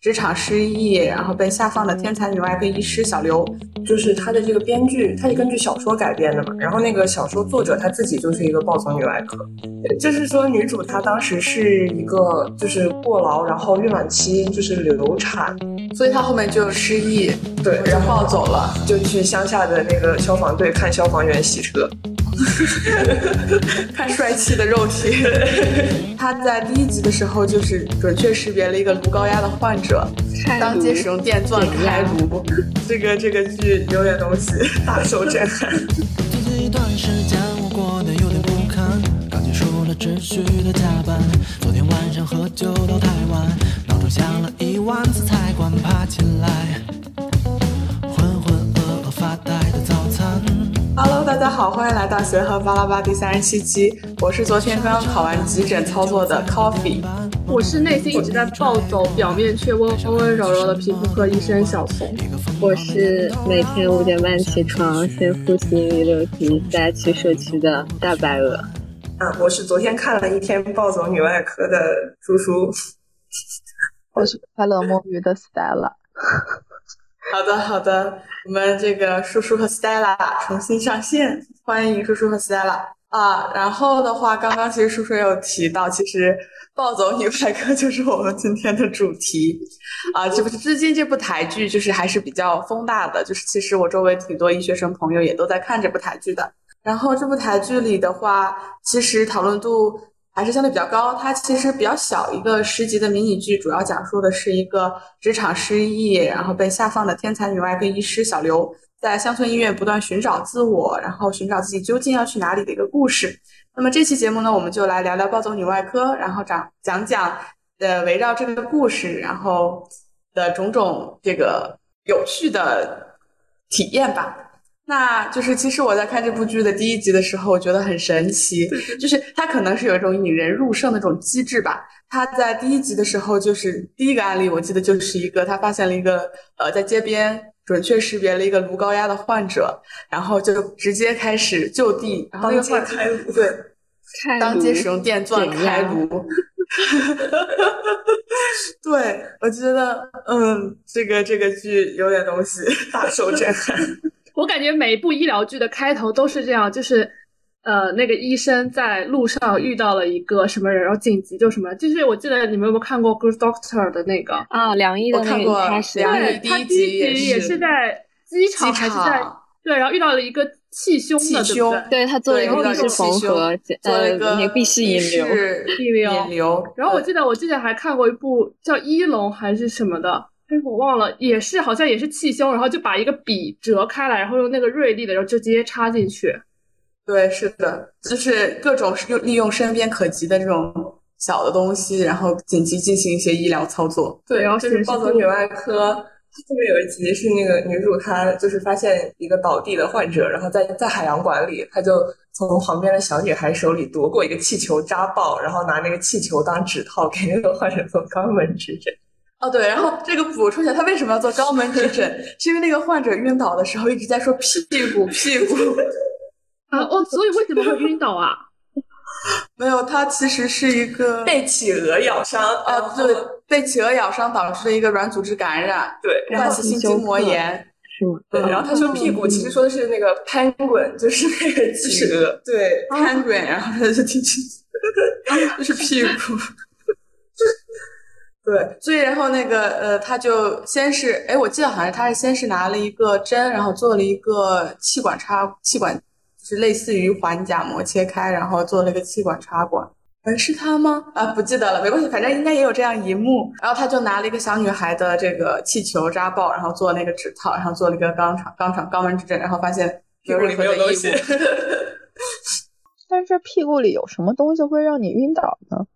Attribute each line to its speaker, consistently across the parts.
Speaker 1: 职场失意，然后被下放的天才女外科医师小刘。
Speaker 2: 就是他的这个编剧，他是根据小说改编的嘛。然后那个小说作者他自己就是一个暴走女外科，就是说女主她当时是一个就是过劳，然后孕晚期就是流产，
Speaker 1: 所以她后面就失忆，
Speaker 2: 对，
Speaker 1: 然后暴走了，
Speaker 2: 就去乡下的那个消防队看消防员洗车。
Speaker 1: 看帅气的肉体，他在第一集的时候就是准确识别了一个颅高压的患者，当街使用电钻开颅。这个这个剧有点东西，大受震撼。
Speaker 3: 最近一段时间我过得有点不堪，刚结束了持续的加班，昨天晚上喝酒到太晚，闹钟响了一万次才关爬起来，
Speaker 1: 家好，欢迎来到协和巴拉巴第三十七期。我是昨天刚刚考完急诊操作的 Coffee，
Speaker 4: 我是内心一直在暴走，表面却温温柔柔的皮肤科医生小松。
Speaker 5: 我是每天五点半起床，先复习一六题，再去社区的大白鹅。
Speaker 2: 啊，我是昨天看了一天暴走女外科的叔叔。
Speaker 6: 我是快乐摸鱼的 Stella。
Speaker 1: 好的，好的，我们这个叔叔和 Stella 重新上线，欢迎叔叔和 Stella 啊。然后的话，刚刚其实叔叔也有提到，其实暴走女外科就是我们今天的主题啊。这不是最近这部台剧就是还是比较风大的，就是其实我周围挺多医学生朋友也都在看这部台剧的。然后这部台剧里的话，其实讨论度。还是相对比较高，它其实比较小一个十集的迷你剧，主要讲述的是一个职场失意，然后被下放的天才女外科医师小刘，在乡村医院不断寻找自我，然后寻找自己究竟要去哪里的一个故事。那么这期节目呢，我们就来聊聊暴走女外科，然后讲讲讲呃围绕这个故事，然后的种种这个有趣的体验吧。那就是，其实我在看这部剧的第一集的时候，我觉得很神奇，就是它可能是有一种引人入胜的那种机制吧。他在第一集的时候，就是第一个案例，我记得就是一个他发现了一个呃，在街边准确识别了一个颅高压的患者，然后就直接开始就地，然后那个患
Speaker 2: 开颅，
Speaker 1: 对，当街使用电钻开颅。对，我觉得嗯，这个这个剧有点东西，大受震撼。
Speaker 4: 我感觉每一部医疗剧的开头都是这样，就是，呃，那个医生在路上遇到了一个什么人，然后紧急就什么，就是我记得你们有没有看过《Good Doctor》的那个
Speaker 5: 啊？梁毅的
Speaker 1: 那个开
Speaker 4: 始，对，他第一集也是在机场还是在对，然后遇到了一个气胸的，对不对？
Speaker 5: 对他做了一个
Speaker 1: 闭
Speaker 5: 式缝合，
Speaker 1: 做了一
Speaker 5: 个闭式引流，
Speaker 4: 引
Speaker 1: 流。
Speaker 4: 然后我记得我之前还看过一部叫《一龙》还是什么的。哎，我忘了，也是好像也是气胸，然后就把一个笔折开来，然后用那个锐利的，然后就直接插进去。
Speaker 1: 对，是的，就是各种用利用身边可及的这种小的东西，然后紧急进行一些医疗操作。
Speaker 4: 对，然后
Speaker 2: 就是暴走女外科，后面有一集是那个女主她就是发现一个倒地的患者，然后在在海洋馆里，她就从旁边的小女孩手里夺过一个气球扎爆，然后拿那个气球当指套给那个患者做肛门指诊。
Speaker 1: 哦，对，然后这个补充一下，他为什么要做肛门指诊？是因为那个患者晕倒的时候一直在说屁股屁股
Speaker 4: 啊，哦，所以为什么会晕倒啊？
Speaker 1: 没有，他其实是一个
Speaker 2: 被企鹅咬伤
Speaker 1: 啊，对，被企鹅咬伤导致的一个软组织感染，
Speaker 2: 对，
Speaker 1: 慢性筋膜炎？
Speaker 2: 对，然后他说屁股，其实说的是那个 penguin，就是那个企鹅，
Speaker 1: 对，penguin，然后他就进去，就是屁股。对，所以然后那个呃，他就先是，哎，我记得好像他是先是拿了一个针，然后做了一个气管插气管，就是类似于环甲膜切开，然后做了一个气管插管。嗯，是他吗？啊，不记得了，没关系，反正应该也有这样一幕。然后他就拿了一个小女孩的这个气球扎爆，然后做那个指套，然后做了一个肛肠肛肠肛门指诊，然后发现
Speaker 2: 屁股里没有东西。
Speaker 6: 但是屁股里有什么东西会让你晕倒呢？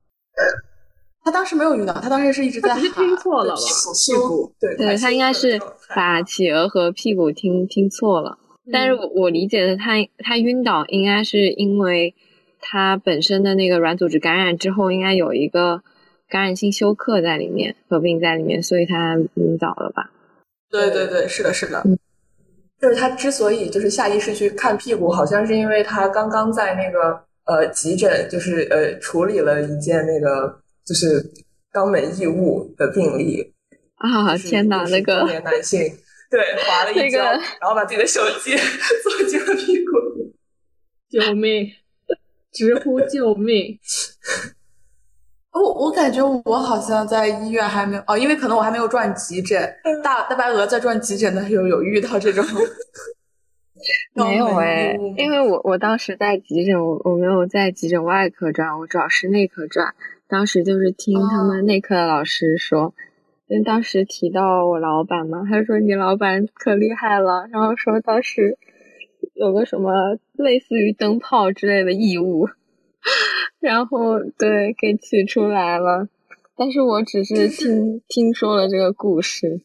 Speaker 1: 他当时没有晕倒，他当时是一直在
Speaker 4: 喊。听错了吧？
Speaker 2: 屁股，对，
Speaker 5: 对他应该是把企鹅和屁股听听错了。但是我我理解的，他他晕倒应该是因为他本身的那个软组织感染之后，应该有一个感染性休克在里面合并在里面，所以他晕倒了吧？
Speaker 1: 对对对，是的，是的。
Speaker 2: 就是他之所以就是下意识去看屁股，好像是因为他刚刚在那个呃急诊，就是呃处理了一件那个。就是肛门异物的病例
Speaker 5: 啊！天哪，那
Speaker 2: 个中
Speaker 5: 个
Speaker 2: 年男性 对滑了一跤，
Speaker 5: 那个
Speaker 2: 然后把自己的手机 坐进了屁股里。
Speaker 4: 救命！直呼救命！
Speaker 1: 我我感觉我好像在医院还没有哦，因为可能我还没有转急诊。大大白鹅在转急诊的时候有遇到这种
Speaker 5: 没有
Speaker 1: 哎
Speaker 5: 哎，因为我我当时在急诊，我我没有在急诊外科转，我主要是内科转。当时就是听他
Speaker 1: 哦
Speaker 5: 们内科的老师说，因为当时提到我老板嘛，他说你老板可厉害了，然后说当时有个什么类似于灯泡之类的异物，然后对给取出来了，但是我只是听听说了这个故事。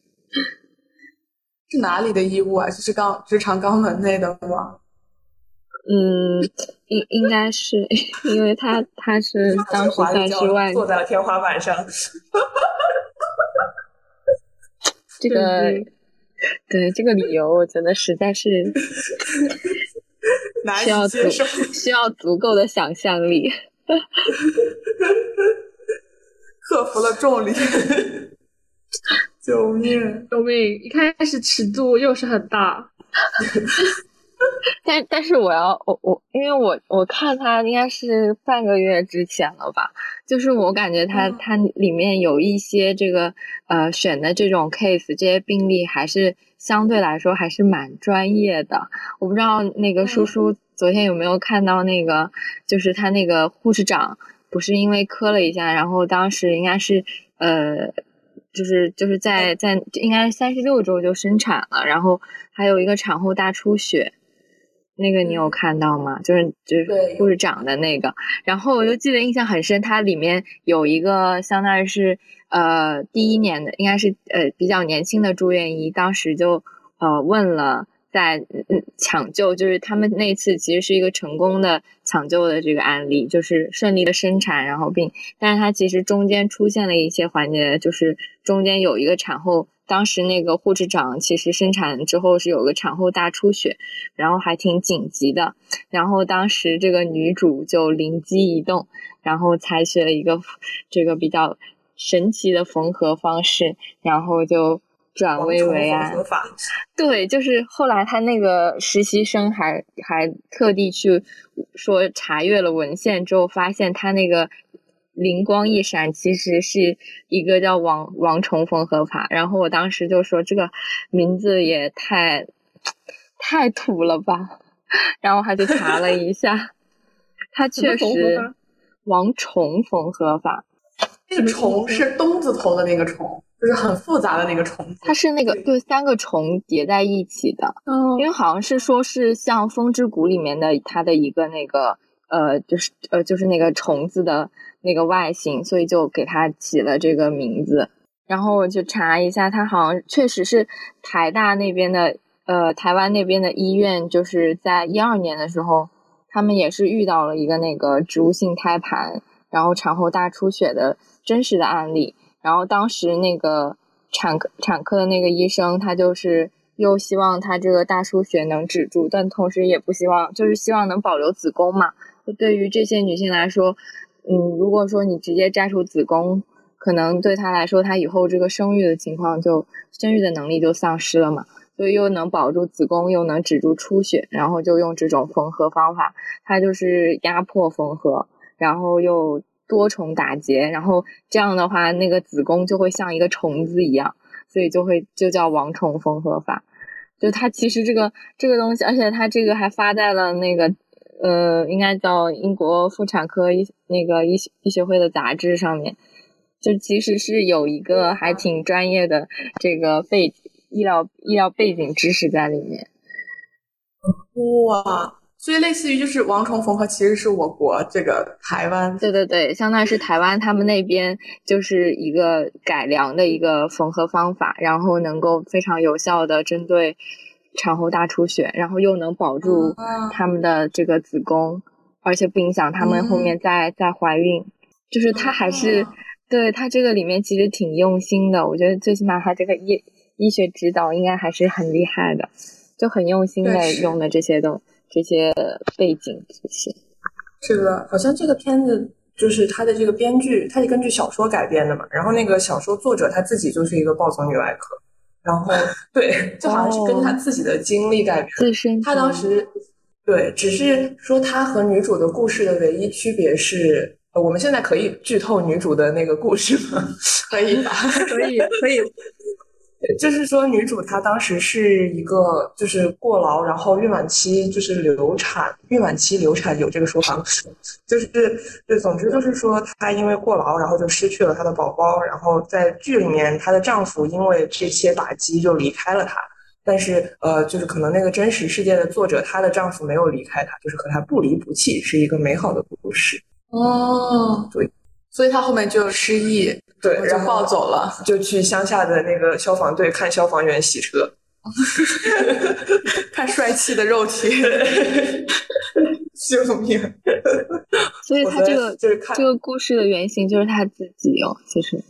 Speaker 1: 是哪里的异物啊？就是肛直肠肛门内的吗？
Speaker 5: 嗯，应应该是 因为他他是当时在之外，
Speaker 2: 坐在了天花板上。
Speaker 5: 这个
Speaker 4: 对
Speaker 5: 对 这个理由，我觉得实在是需要足。需要足够的想象力。
Speaker 1: 克服了重力，救命！
Speaker 4: 救命！一开始尺度又是很大，
Speaker 5: 但但是我要我我，因为我我看他应该是半个月之前了吧，就是我感觉他
Speaker 1: 嗯
Speaker 5: 他里面有一些这个呃选的这种 case，这些病例还是相对来说还是蛮专业的。我不知道那个叔叔昨天有没有看到那个，就是他那个护士长不是因为磕了一下，然后当时应该是呃。就是就是在在应该三十六周就生产了，然后还有一个产后大出血，那个你有看到吗？就是就是护士长的那个，然后我就记得印象很深，它里面有一个相当于是呃第一年的，应该是呃比较年轻的住院医，当时就呃问了。在嗯抢救，就是他们那次其实是一个成功的抢救的这个案例，就是顺利的生产，然后并，但是它其实中间出现了一些环节，就是中间有一个产后，当时那个护士长其实生产之后是有个产后大出血，然后还挺紧急的，然后当时这个女主就灵机一动，然后采取了一个这个比较神奇的缝合方式，然后就转危为安。
Speaker 2: 合法，
Speaker 5: 对，就是后来他那个实习生还还特地去说查阅了文献之后，发现他那个灵光一闪，其实是一个叫王王虫缝合法。然后我当时就说这个名字也太太土了吧，然后还去查了一下，它确实王虫缝合法。
Speaker 1: 那个虫是东字头的那个虫，就是很复杂的那个虫。
Speaker 5: 它是那个对三个虫叠在一起的，
Speaker 4: 哦
Speaker 5: 因为好像是说是像《风之谷》里面的它的一个那个呃，就是呃，就是那个虫子的那个外形，所以就给他起了这个名字。然后我就查一下，他好像确实是台大那边的呃，台湾那边的医院，就是在一二年的时候，他们也是遇到了一个那个植物性胎盘，然后产后大出血的真实的案例。然后当时那个产科产科的那个医生，他就是又希望他这个大出血能止住，但同时也不希望，就是希望能保留子宫嘛。就对于这些女性来说，嗯，如果说你直接摘除子宫，可能对她来说，她以后这个生育的情况就生育的能力就丧失了嘛。所以又能保住子宫，又能止住出血，然后就用这种缝合方法，它就是压迫缝合，然后又多重打结，然后这样的话，那个子宫就会像一个虫子一样，所以就会就叫王虫缝合法。就它其实这个这个东西，而且它这个还发在了那个呃，应该叫英国妇产科医那个医医学会的杂志上面，就其实是有一个还挺专业的这个背医疗医疗背景知识在里面。
Speaker 1: 哇，所以类似于就是王重缝合，其实是我国这个台湾
Speaker 5: 对对对，相当于是台湾他们那边就是一个改良的一个缝合方法，然后能够非常有效的针对产后大出血，然后又能保住
Speaker 1: 啊
Speaker 5: 他们的这个子宫，而且不影响他们后面再再怀孕。就是他还是
Speaker 1: 啊
Speaker 5: 对他这个里面其实挺用心的，我觉得最起码他这个医医学指导应该还是很厉害的，就很用心的用的这些东这些背景这些。
Speaker 1: 是的，好像这个片子
Speaker 2: 就是他的这个编剧，他是根据小说改编的嘛，然后那个小说作者他自己就是一个暴走女外科，然后对，就好像是根据他自己的经历改编。
Speaker 5: 自身
Speaker 2: 他当时对，只是说他和女主的故事的唯一区别是，呃我们现在可以剧透女主的那个故事吗？
Speaker 1: 可以吧？
Speaker 4: 可以可以，
Speaker 2: 就是说，女主她当时是一个就是过劳，然后孕晚期就是流产，孕晚期流产有这个说法吗？就是对，总之就是说，她因为过劳，然后就失去了她的宝宝，然后在剧里面，她的丈夫因为这些打击就离开了她，但是呃，就是可能那个真实世界的作者，她的丈夫没有离开她，就是和她不离不弃，是一个美好的故事。
Speaker 1: 哦，
Speaker 2: 对，
Speaker 1: 所以她后面就失忆，
Speaker 2: 对，然后
Speaker 1: 抱走了，
Speaker 2: 就去乡下的那个消防队看消防员洗车。
Speaker 1: 看帅气的肉体，
Speaker 2: 救命！
Speaker 5: 所以他这个
Speaker 2: 就是看
Speaker 5: 这个故事的原型就是他自己哦，其实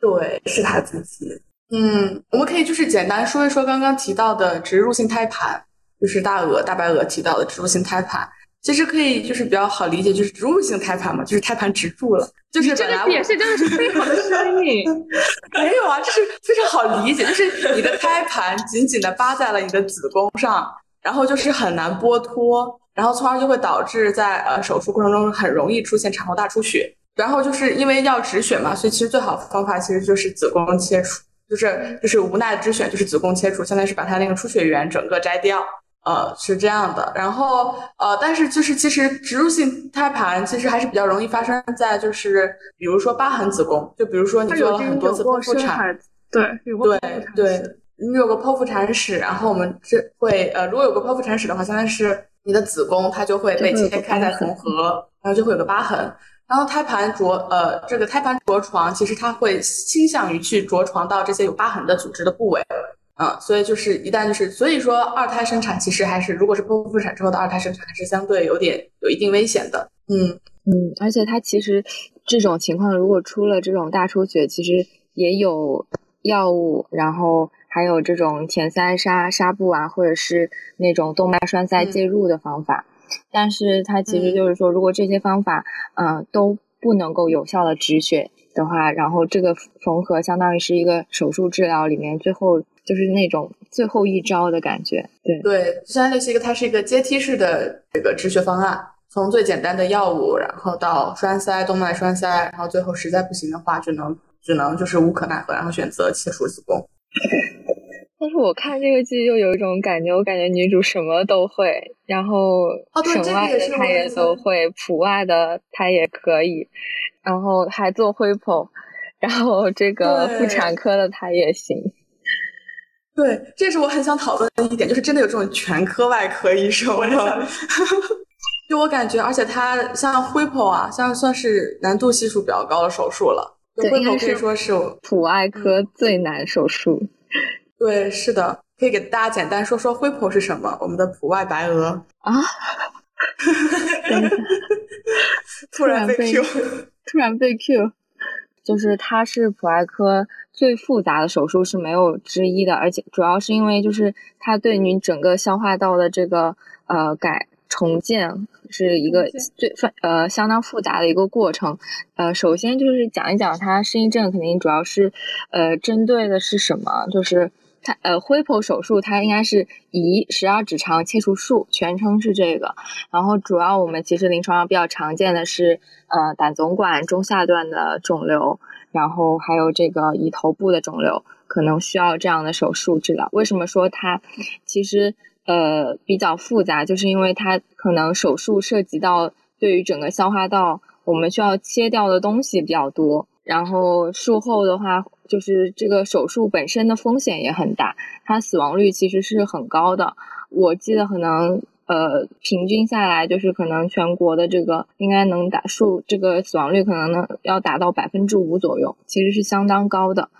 Speaker 2: 对，是他自己。
Speaker 1: 嗯，我们可以就是简单说一说刚刚提到的植入性胎盘，就是大鹅、大白鹅提到的植入性胎盘。其实可以就是比较好理解，就是植入性胎盘嘛，就是胎盘植入了，就是
Speaker 4: 这个解释真的是非常的生硬。
Speaker 1: 没有啊，这是非常好理解，就是你的胎盘紧紧的扒在了你的子宫上，然后就是很难剥脱，然后从而就会导致在呃手术过程中很容易出现产后大出血。然后就是因为要止血嘛，所以其实最好的方法其实就是子宫切除，就是就是无奈之选，就是子宫切除，相当于是把它那个出血源整个摘掉。呃，是这样的，然后呃，但是就是其实植入性胎盘其实还是比较容易发生在就是比如说疤痕子宫，就比如说你做了很多次剖腹产，
Speaker 4: 对，
Speaker 1: 对对，你有个剖腹产史，然后我们这会呃，如果有个剖腹产史的话，相当于是你的子宫它就会被切开
Speaker 5: 再
Speaker 1: 缝合，然后就会有个疤痕。然后胎盘着呃，这个胎盘着床，其实它会倾向于去着床到这些有疤痕的组织的部位。嗯，所以就是一旦就是，所以说二胎生产其实还是，如果是剖腹产之后的二胎生产，还是相对有点有一定危险的。嗯，
Speaker 5: 嗯，而且它其实这种情况如果出了这种大出血，其实也有药物，然后还有这种填塞纱纱布啊，或者是那种动脉栓塞
Speaker 1: 嗯
Speaker 5: 介入的方法。但是它其实就是说，如果这些方法呃都不能够有效的止血的话，然后这个缝合相当于是一个手术治疗里面最后就是那种最后一招的感觉。对，
Speaker 1: 对，就相当于类似一个，它是一个阶梯式的这个止血方案，从最简单的药物，然后到栓塞、动脉栓塞，然后最后实在不行的话，只能只能就是无可奈何，然后选择切除子宫。
Speaker 5: 但是我看这个剧又有一种感觉，我感觉女主什么都会，然后省外的她也
Speaker 1: 很
Speaker 5: 都会，普外的她也可以，然后还做恢剖，然后这个妇产科的她也行。
Speaker 1: 对，这是我很想讨论的一点，就是真的有这种全科外科医生吗？就我感觉，而且他像恢剖啊，像算是难度系数比较高的手术了。就
Speaker 5: 对应
Speaker 1: 可以
Speaker 5: 是
Speaker 1: 说是
Speaker 5: 普外科
Speaker 1: 嗯
Speaker 5: 最难手术，
Speaker 1: 对，是的，可以给大家简单说说恢剖是什么？我们的普外白鹅
Speaker 5: 啊，等一下
Speaker 1: 突然被
Speaker 5: 突然被
Speaker 1: Q，
Speaker 5: 突然被 Q，就是它是普外科最复杂的手术是没有之一的，而且主要是因为就是它对你整个消化道的这个呃改重建是一个最非呃相当复杂的一个过程。呃，首先就是讲一讲它适应症肯定主要是呃针对的是什么，就是。它呃，恢剖手术它应该是移十二指肠切除术，全称是这个。然后主要我们其实临床上比较常见的是呃胆总管中下段的肿瘤，然后还有这个以头部的肿瘤，可能需要这样的手术治疗。为什么说它其实呃比较复杂，就是因为它可能手术涉及到对于整个消化道我们需要切掉的东西比较多，然后术后的话，就是这个手术本身的风险也很大，它死亡率其实是很高的。我记得可能呃平均下来就是可能全国的这个应该能打数这个死亡率可能能要达到百分之五左右，其实是相当高的。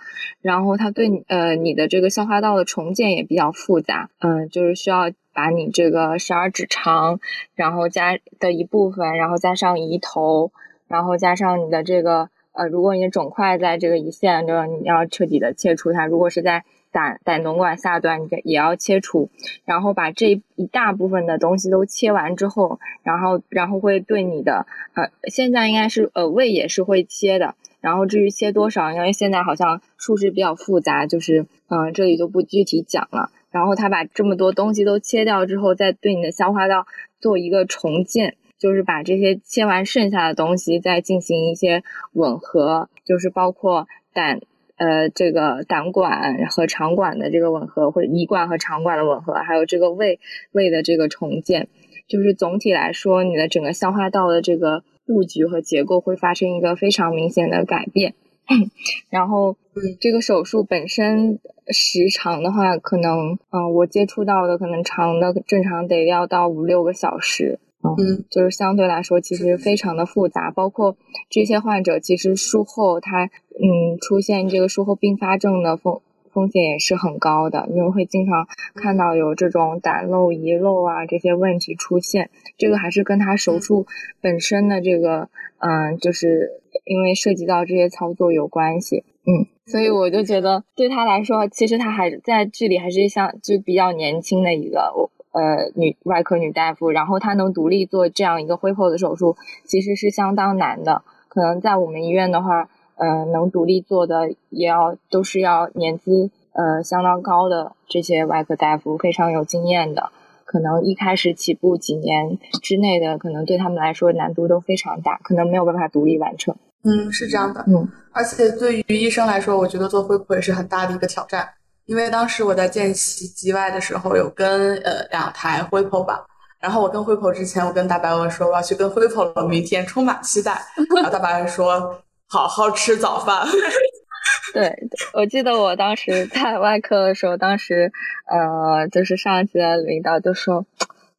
Speaker 5: 然后它对呃你的这个消化道的重建也比较复杂，嗯、就是需要把你这个十二指肠，然后加的一部分，然后加上胰头，然后加上你的这个呃，如果你的肿块在这个胰腺，就是你要彻底的切除它；如果是在胆胆总管下端，你也要切除。然后把这一大部分的东西都切完之后，然后然后会对你的呃，现在应该是呃胃也是会切的。然后至于切多少，因为现在好像数值比较复杂，就是嗯，这里就不具体讲了。然后他把这么多东西都切掉之后，再对你的消化道做一个重建，就是把这些切完剩下的东西再进行一些吻合，就是包括胆呃这个胆管和肠管的这个吻合，或者胰管和肠管的吻合，还有这个胃胃的这个重建，就是总体来说，你的整个消化道的这个。布局和结构会发生一个非常明显的改变，然后这个手术本身时长的话，可能嗯，我接触到的可能长的正常得要到五六个小时，嗯，就是相对来说其实非常的复杂，包括这些患者其实术后他嗯出现这个术后并发症的风。风险也是很高的，因为会经常看到有这种胆漏、遗漏啊这些问题出现。这个还是跟他手术本身的这个，嗯，就是因为涉及到这些操作有关系。嗯，所以我就觉得对他来说，其实他还在剧里还是像就比较年轻的一个呃女外科女大夫，然后她能独立做这样一个恢复的手术，其实是相当难的。可能在我们医院的话。呃，能独立做的也要都是要年资呃相当高的这些外科大夫，非常有经验的，可能一开始起步几年之内的，可能对他们来说难度都非常大，可能没有办法独立完成。
Speaker 1: 嗯，是这样的。
Speaker 5: 嗯，
Speaker 1: 而且对于医生来说，我觉得做恢复也是很大的一个挑战，因为当时我在见习机外的时候，有跟呃两台恢复吧，然后我跟恢复之前，我跟大白鹅说我要去跟恢复了，明天充满期待，然后大白鹅说。好好吃早饭。
Speaker 5: 对，我记得我当时在外科的时候，当时呃，就是上一级的领导就说，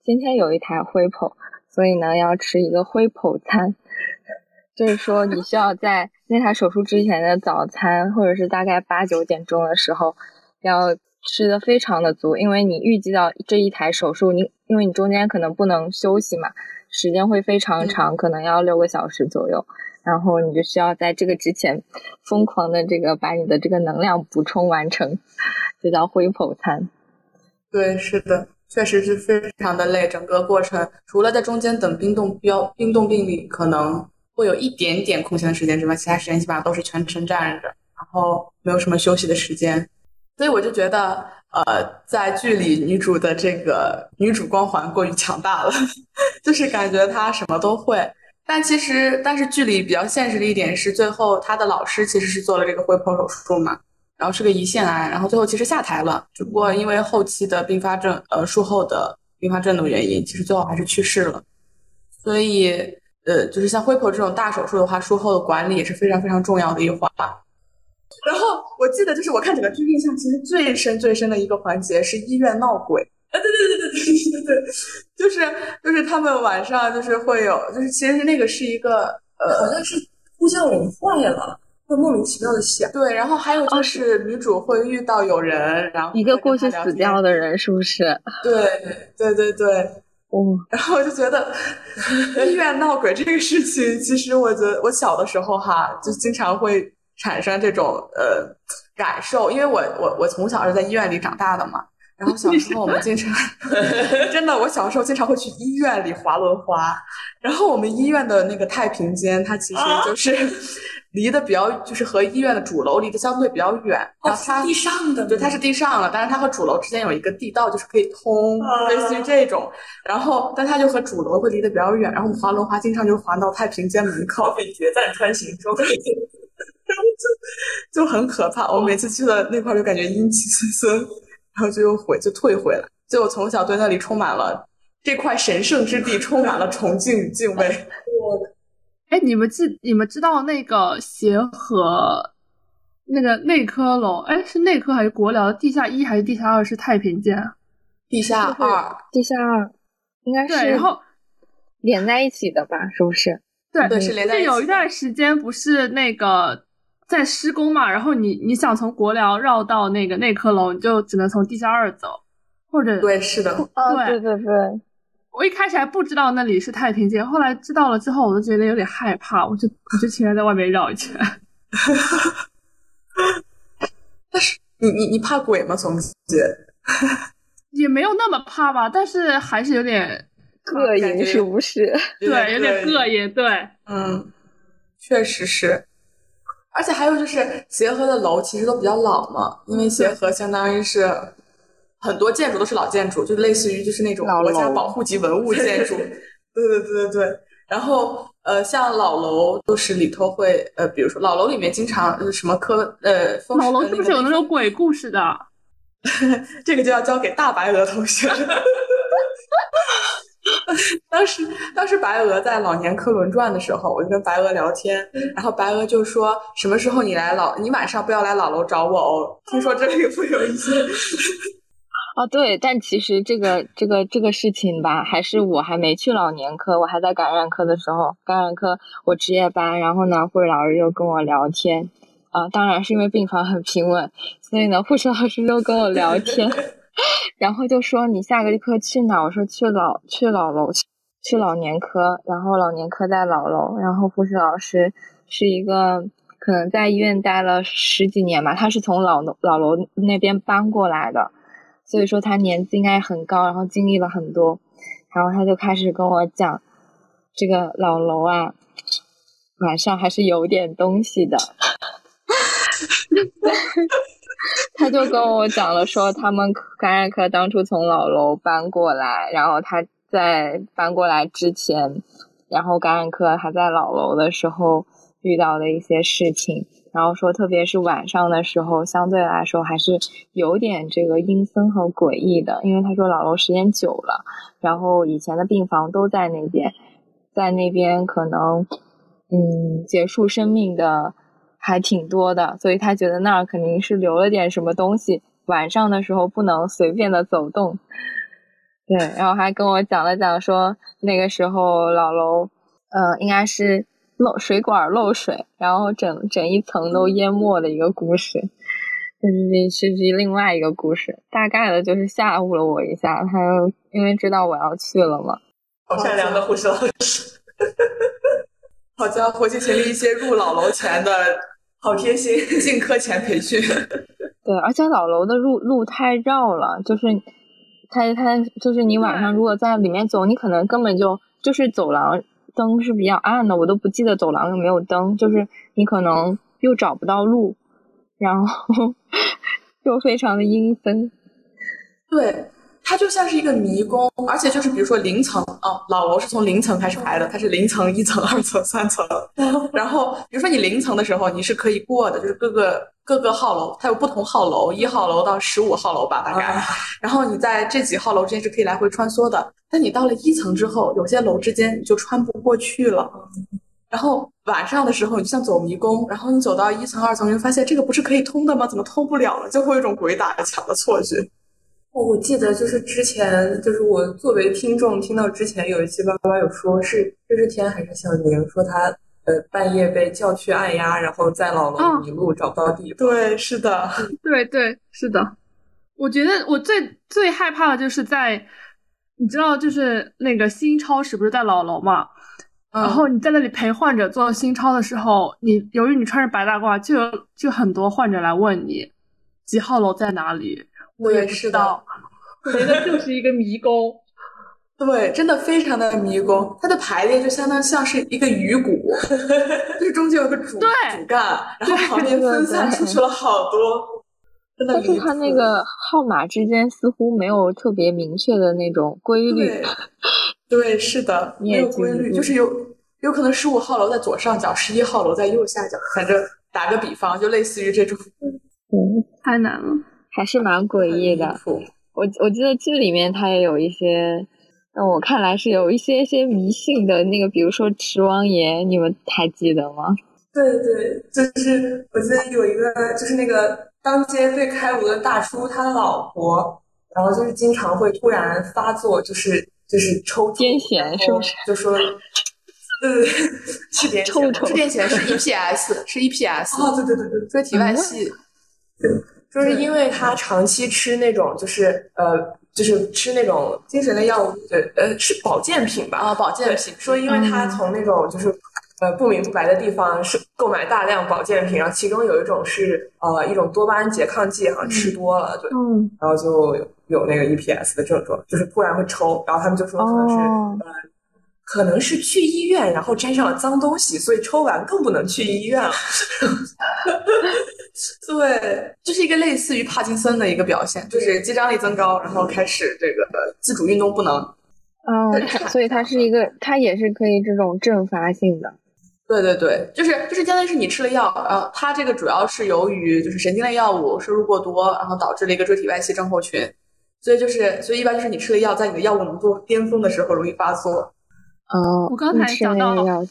Speaker 5: 今天有一台灰剖，所以呢要吃一个灰剖餐，就是说你需要在那台手术之前的早餐，或者是大概八九点钟的时候，要吃的非常的足，因为你预计到这一台手术，你因为你中间可能不能休息嘛，时间会非常长，可能要六个小时左右。然后你就需要在这个之前疯狂的这个把你的这个能量补充完成，就叫恢剖餐。
Speaker 1: 对，是的，确实是非常的累。整个过程除了在中间等冰冻标冰冻病理可能会有一点点空闲的时间之外，其他时间基本上都是全程站着，然后没有什么休息的时间。所以我就觉得，呃，在剧里女主的这个女主光环过于强大了，就是感觉她什么都会。但其实，但是剧里比较现实的一点是，最后她的老师其实是做了这个恢剖手术嘛，然后是个胰腺癌，然后最后其实下台了，只不过因为后期的并发症，呃，术后的并发症的原因，其实最后还是去世了。所以，呃，就是像恢剖这种大手术的话，术后的管理也是非常非常重要的一环。然后我记得，就是我看整个剧印象其实最深最深的一个环节是医院闹鬼。啊，对对对对对对对，就是就是他们晚上就是会有，就是其实那个是一个呃，
Speaker 2: 好像是呼叫铃坏了，会莫名其妙的响。
Speaker 1: 对，然后还有就是女主会遇到有人，然后
Speaker 5: 一个过去死掉的人，是不是？
Speaker 1: 对对对对，哦，然后我就觉得医院闹鬼这个事情，其实我觉得我小的时候哈，就经常会产生这种呃感受，因为我我我从小是在医院里长大的嘛。然后小时候我们经常，真的，我小时候经常会去医院里滑轮滑。然后我们医院的那个太平间，它其实就是 离得比较，就是和医院的主楼离得相对比较远。然后它
Speaker 2: 地上的，
Speaker 1: 对，它是地上的，但是它和主楼之间有一个地道，就是可以通，类似于这种。然后，但它就和主楼会离得比较远。然后我们滑轮滑经常就滑到太平间门口，
Speaker 2: 决战穿行中，
Speaker 1: 就 就很可怕。我每次去了那块就感觉阴气森森。然后就又回，就退回来。就我从小对那里充满了这块神圣之地，充满了崇敬与敬畏。
Speaker 4: 我，哎，你们知你们知道那个协和那个内科楼？哎，是内科还是国疗？地下一还是地下二？是太平间？
Speaker 1: 地下二，
Speaker 5: 地下二，应该是。
Speaker 4: 对，然后
Speaker 5: 连在一起的吧？是不是？
Speaker 4: 对
Speaker 1: 对，是连在一起。
Speaker 4: 有一段时间不是那个。在施工嘛，然后你你想从国疗绕到那个内科楼，你就只能从地下二走，或者
Speaker 1: 对，是的，
Speaker 5: 对对对，
Speaker 4: 我一开始还不知道那里是太平间，后来知道了之后，我就觉得有点害怕，我就我就情愿在外面绕一圈。
Speaker 1: 但是你你你怕鬼吗，从姐？
Speaker 4: 也没有那么怕吧，但是还是有点
Speaker 5: 膈应，是不是？
Speaker 4: 对，有点膈应。对，
Speaker 1: 嗯，确实是。而且还有就是协和的楼其实都比较老嘛，因为协和相当于是很多建筑都是老建筑，就类似于就是那种国家保护级文物建筑。对对对对对。然后呃，像老楼就是里头会呃，比如说老楼里面经常什么科呃，
Speaker 4: 老楼是不是有那种鬼故事的？
Speaker 1: 这个就要交给大白鹅同学。当时，当时白鹅在《老年科轮转》的时候，我就跟白鹅聊天，然后白鹅就说：“什么时候你来老，你晚上不要来老楼找我哦。”听说这里会有一些。
Speaker 5: 哦，对，但其实这个这个这个事情吧，还是我还没去老年科，我还在感染科的时候，感染科我值夜班，然后呢，护士老师又跟我聊天。啊，当然是因为病房很平稳，所以呢，护士老师又跟我聊天，然后就说你下个课去哪？我说去老去老楼，去老年科，然后老年科在老楼，然后护士老师是一个可能在医院待了十几年吧，他是从老楼老楼那边搬过来的，所以说他年纪应该很高，然后经历了很多，然后他就开始跟我讲这个老楼啊，晚上还是有点东西的。他就跟我讲了，说他们感染科当初从老楼搬过来，然后他在搬过来之前，然后感染科还在老楼的时候遇到的一些事情，然后说特别是晚上的时候，相对来说还是有点这个阴森和诡异的，因为他说老楼时间久了，然后以前的病房都在那边，在那边可能嗯结束生命的。还挺多的，所以他觉得那儿肯定是留了点什么东西。晚上的时候不能随便的走动，对，然后还跟我讲了讲说那个时候老楼，呃，应该是漏水管漏水，然后整整一层都淹没的一个故事。这是这是另外一个故事，大概的就是吓唬了我一下。他因为知道我要去了嘛，
Speaker 1: 好善良的护士老师，好家伙，进行了一些入老楼前的。好贴心，进课前培训。
Speaker 5: 对，而且老楼的路路太绕了，就是它它就是你晚上如果在里面走，你可能根本就就是走廊灯是比较暗的，我都不记得走廊有没有灯，就是你可能又找不到路，然后 又非常的阴森。
Speaker 1: 对。它就像是一个迷宫，而且就是比如说零层哦，老楼是从零层开始排的，它是零层、一层、二层、三层。然后比如说你零层的时候，你是可以过的，就是各个各个号楼，它有不同号楼，一号楼到十五号楼吧，大概。然后你在这几号楼之间是可以来回穿梭的。但你到了一层之后，有些楼之间你就穿不过去了。然后晚上的时候，你就像走迷宫，然后你走到一层、二层，你就发现这个不是可以通的吗？怎么通不了了？就会有一种鬼打墙的错觉。
Speaker 2: 我记得就是之前，就是我作为听众听到之前有一期爸爸有说是这是天还是小宁说他呃半夜被叫去按压，然后在老楼迷路找不到地方。
Speaker 1: 对，是的，
Speaker 4: 对对是的。我觉得我最最害怕的就是在你知道就是那个新超市不是在老楼嘛，然后你在那里陪患者做新超的时候，你由于你穿着白大褂，就有就很多患者来问你几号楼在哪里。我也知道，觉得就是一个迷宫。
Speaker 1: 对，真的非常的迷宫。它的排列就相当像是一个鱼骨，就是中间有个主主干，然后旁边分散出去了好多。
Speaker 5: 但是它那个号码之间似乎没有特别明确的那种规律。
Speaker 1: 对，是的，没有规律，就是有有可能十五号楼在左上角，十一号楼在右下角。反正打个比方，就类似于这种。
Speaker 4: 嗯，太难了。
Speaker 5: 还是蛮诡异的。我我记得剧里面他也有一些，那我看来是有一些些迷信的那个，比如说池王爷，你们还记得吗？
Speaker 2: 对对，就是我记得有一个，就是那个当街对开颅的大叔，他的老婆，然后就是经常会突然发作，就是就是抽
Speaker 5: 癫痫，是不是？
Speaker 2: 就说，对对对，是癫痫，
Speaker 1: 是癫痫，是 EPS，是 EPS。
Speaker 2: 哦，对对对对，
Speaker 1: 说体外系。
Speaker 2: 就是因为他长期吃那种就是呃就是吃那种精神类药物，呃呃，是保健品吧？
Speaker 1: 啊，保健品，
Speaker 2: 说因为他从那种就是呃不明不白的地方是购买大量保健品，然后其中有一种是呃一种多巴胺拮抗剂，好像吃多了就，
Speaker 4: 嗯，
Speaker 2: 然后就有那个 EPS 的症状，就是突然会抽，然后他们就说可能是、
Speaker 6: 哦。
Speaker 2: 呃可能是去医院然后沾上了脏东西，所以抽完更不能去医院了。
Speaker 1: 对，这是一个类似于帕金森的一个表现，就是肌张力增高，然后开始这个呃自主运动不能。
Speaker 5: 嗯，它所以它是一个，它也是可以这种阵发性的。
Speaker 1: 对对对，就是就是相当于是你吃了药，然后它这个主要是由于就是神经类药物摄入过多，然后导致了一个椎体外系症候群，所以就是所以一般就是你吃了药，在你的药物浓度巅峰的时候容易发作。
Speaker 5: 哦，
Speaker 4: 我刚才
Speaker 5: 你吃
Speaker 4: 讲到
Speaker 5: 那个药，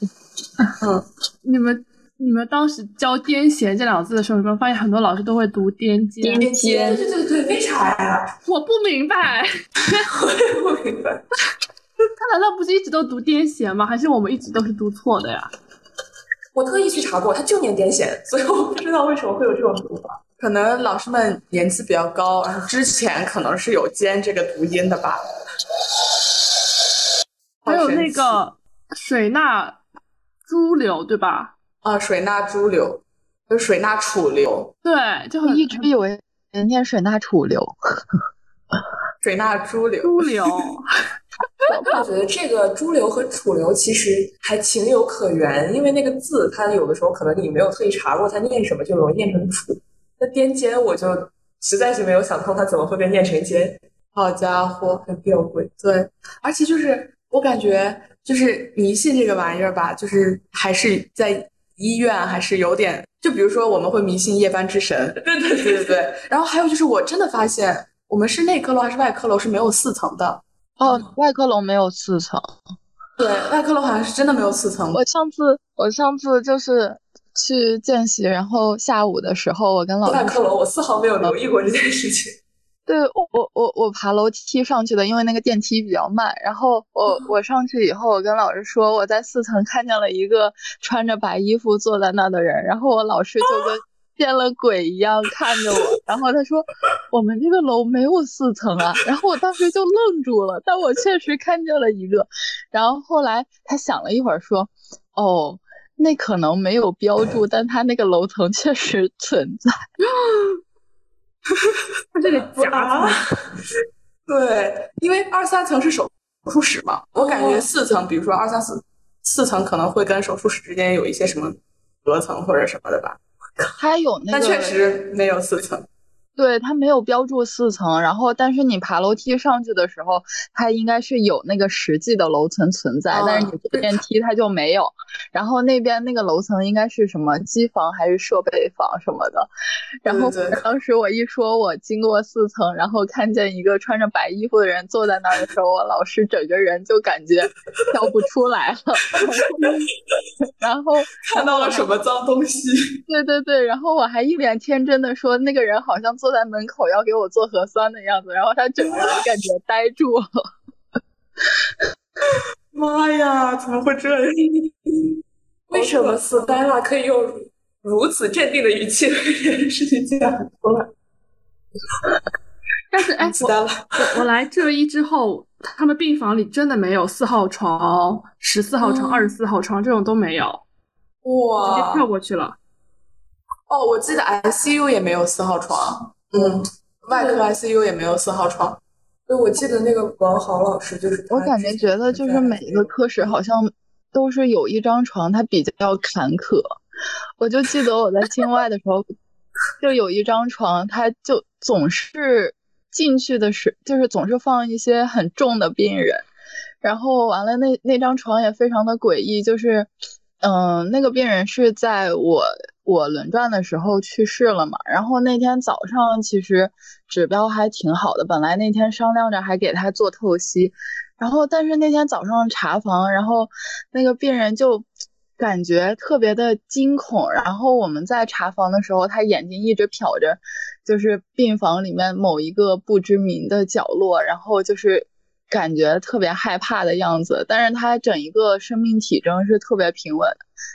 Speaker 1: 嗯，
Speaker 4: 你们你们当时教癫痫这两个字的时候，有没有发现很多老师都会读癫痫？
Speaker 5: 癫痫
Speaker 2: 对对对对，为啥呀？
Speaker 4: 我不明白，
Speaker 2: 我也不明白。
Speaker 4: 他难道不是一直都读癫痫吗？还是我们一直都是读错的呀？
Speaker 2: 我特意去查过，他就念癫痫，所以我不知道为什么会有这种读法。
Speaker 1: 可能老师们年纪比较高，然后之前可能是有“尖”这个读音的吧。
Speaker 4: 还有那个水钠潴流，对吧？
Speaker 1: 啊，水钠潴流，就是水钠储流，
Speaker 4: 对，就很
Speaker 6: 一直以为人念水钠储流，
Speaker 1: 水钠潴流。
Speaker 4: 潴留。
Speaker 2: 我觉得这个猪流和楚流其实还情有可原，因为那个字它有的时候可能你没有特意查过它念什么，就容易念成楚。那颠尖我就实在是没有想通它怎么会被念成尖，
Speaker 1: 好家伙，
Speaker 2: 很吊诡。
Speaker 1: 对，而且就是我感觉，就是迷信这个玩意儿吧，就是还是在医院还是有点，就比如说我们会迷信夜班之神，
Speaker 2: 对对
Speaker 1: 对对对。然后还有就是，我真的发现，我们是内科楼还是外科楼是没有四层的。
Speaker 6: 哦，外科楼没有四层。
Speaker 1: 对，外科楼好像是真的没有四层。
Speaker 6: 我上次我上次就是去见习，然后下午的时候，我跟老
Speaker 2: 外科楼我丝毫没有留意过这件事情。
Speaker 6: 对我我我我爬楼梯上去的，因为那个电梯比较慢。然后我我上去以后，我跟老师说我在四层看见了一个穿着白衣服坐在那的人，然后我老师就跟 见了鬼一样看着我。然后他说我们这个楼没有四层啊。然后我当时就愣住了，但我确实看见了一个。然后后来他想了一会儿说，哦。那可能没有标注，但他那个楼层确实存在。
Speaker 4: 它这个夹层，
Speaker 1: 对，因为二三层是手术室嘛，我感觉四层，比如说二三四四层可能会跟手术室之间有一些什么隔层或者什么的吧。
Speaker 6: 还有那个，
Speaker 1: 但确实没有四层。
Speaker 6: 对，它没有标注四层，然后但是你爬楼梯上去的时候，它应该是有那个实际的楼层存在，
Speaker 1: 哦
Speaker 6: 但是你坐电梯它就没有。然后那边那个楼层应该是什么机房还是设备房什么的。然后当时我一说我经过四层，然后看见一个穿着白衣服的人坐在那儿的时候，我老师整个人就感觉笑不出来了。然后
Speaker 1: 看到了什么脏东西？
Speaker 6: 对对对，然后我还一脸天真的说，那个人好像坐在门口要给我做核酸的样子，然后他整个人感觉呆住了。
Speaker 1: 妈呀，怎么会这样？
Speaker 2: 为什么 Stella 可以用如此镇定的语气把这件事情讲出来？
Speaker 4: 但是哎，我
Speaker 1: Stella，
Speaker 4: 我来这医之后，他们病房里真的没有四号床、十四号床、
Speaker 1: 嗯
Speaker 4: 二十四号床这种都没有，哇直接
Speaker 1: 哇
Speaker 4: 跳过去了。
Speaker 1: 哦，我记得 ICU 也没有四号床，嗯，外科 ICU 也没有四号床。
Speaker 2: 对，我记得那个王豪老师就是
Speaker 6: 我感觉觉得就是每一个科室好像都是有一张床，它比较坎坷。我就记得我在境外的时候，就有一张床，它就总是进去的是，就是总是放一些很重的病人，然后完了那那张床也非常的诡异，就是，嗯、那个病人是在我我轮转的时候去世了嘛，然后那天早上其实指标还挺好的，本来那天商量着还给他做透析，然后但是那天早上查房，然后那个病人就感觉特别的惊恐，然后我们在查房的时候，他眼睛一直瞟着，就是病房里面某一个不知名的角落，然后就是感觉特别害怕的样子，但是他整一个生命体征是特别平稳。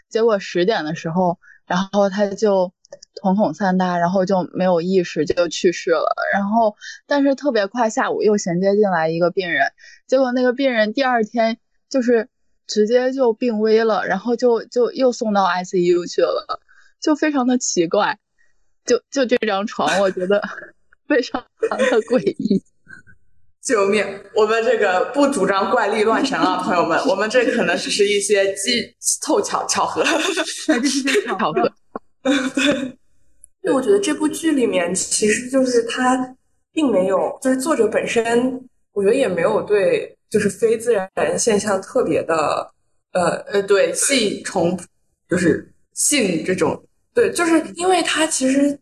Speaker 6: 结果十点的时候，然后他就瞳孔散大，然后就没有意识就去世了。然后但是特别快，下午又衔接进来一个病人，结果那个病人第二天就是直接就病危了，然后就就又送到 ICU 去了，就非常的奇怪。就就这张床，我觉得 非常的诡异。
Speaker 1: 救命！我们这个不主张怪力乱神啊，朋友们，我们这可能只是一些机凑巧巧合，
Speaker 4: 这是巧合。
Speaker 1: 对，
Speaker 2: 对，我觉得这部剧里面其实就是他并没有，就是作者本身，我觉得也没有对就是非自然现象特别的，呃
Speaker 1: 呃，对性重就是性这种，
Speaker 2: 对，就是因为他其实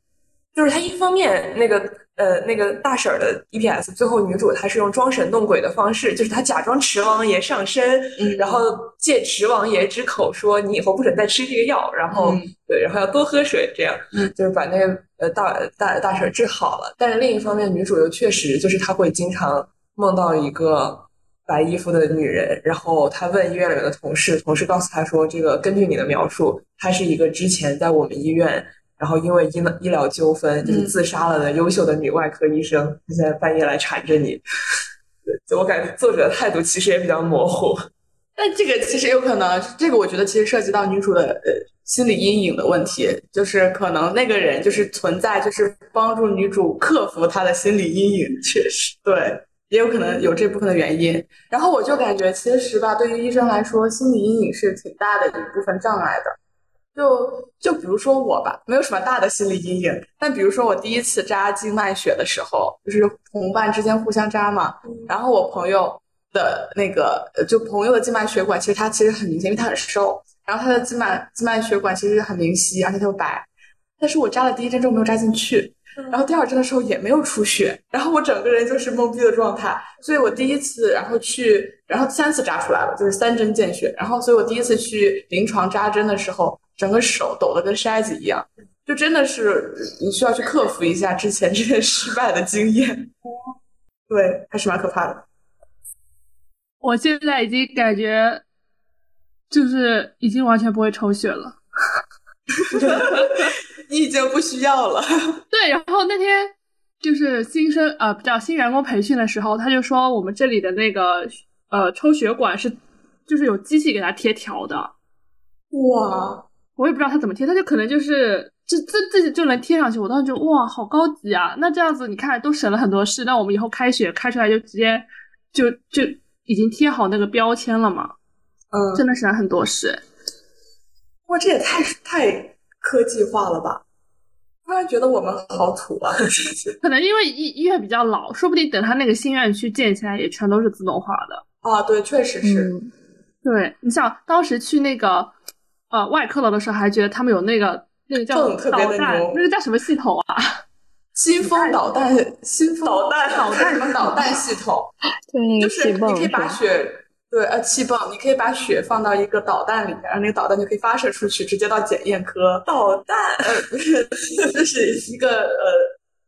Speaker 2: 就是他一方面那个。呃，那个大婶儿的 EPS，最后女主她是用装神弄鬼的方式，就是她假装池王爷上身，嗯，然后借池王爷之口说你以后不准再吃这个药，然后对，然后要多喝水，这样，嗯，就是把那个呃大大大婶治好了。但是另一方面，女主又确实就是她会经常梦到一个白衣服的女人，然后她问医院里面的同事，同事告诉她说，这个根据你的描述，她是一个之前在我们医院。然后因为医医疗纠纷，就是自杀了的优秀的女外科医生，她现在半夜来缠着你。对，我感觉作者的态度其实也比较模糊。
Speaker 1: 但这个其实有可能，这个我觉得其实涉及到女主的呃心理阴影的问题，就是可能那个人就是存在，就是帮助女主克服她的心理阴影。确实，对，也有可能有这部分的原因。然后我就感觉，其实吧，对于医生来说，心理阴影是挺大的一部分障碍的。就就比如说我吧，没有什么大的心理阴影。但比如说我第一次扎静脉血的时候，就是同伴之间互相扎嘛。然后我朋友的那个，就朋友的静脉血管，其实它其实很明显，因为他很瘦。然后他的静脉静脉血管其实很明晰，而且它又白。但是我扎了第一针之后没有扎进去，然后第二针的时候也没有出血，然后我整个人就是懵逼的状态。所以我第一次，然后去，然后三次扎出来了，就是三针见血。然后所以我第一次去临床扎针的时候。整个手抖得跟筛子一样，就真的是你需要去克服一下之前这些 失败的经验。对，还是蛮可怕的。
Speaker 4: 我现在已经感觉，就是已经完全不会抽血了。
Speaker 1: 你已经不需要了。
Speaker 4: 对，然后那天就是新生呃，叫新员工培训的时候，他就说我们这里的那个呃抽血管是就是有机器给他贴条的。
Speaker 1: 哇！
Speaker 4: 我也不知道他怎么贴，他就可能就是这这这己就能贴上去。我当时就哇，好高级啊！那这样子你看都省了很多事。那我们以后开学开出来就直接就就已经贴好那个标签了嘛？
Speaker 1: 嗯，
Speaker 4: 真的省了很多事。
Speaker 1: 哇，这也太太科技化了吧！突然觉得我们好土啊！
Speaker 4: 可能因为医医院比较老，说不定等他那个新院区建起来也全都是自动化的。
Speaker 1: 啊，对，确实是。
Speaker 4: 对你像当时去那个。呃，外科楼的时候还觉得他们有那个那个叫导弹，那个叫什么系统啊？
Speaker 1: 新风导弹，新风
Speaker 2: 导弹，
Speaker 1: 导弹什么导弹系统？
Speaker 5: 对，
Speaker 1: 就是你可以把血，对，呃，气泵，你可以把血放到一个导弹里面，然后那个导弹就可以发射出去，直接到检验科。
Speaker 2: 导弹，
Speaker 1: 呃，不是，就是一个呃，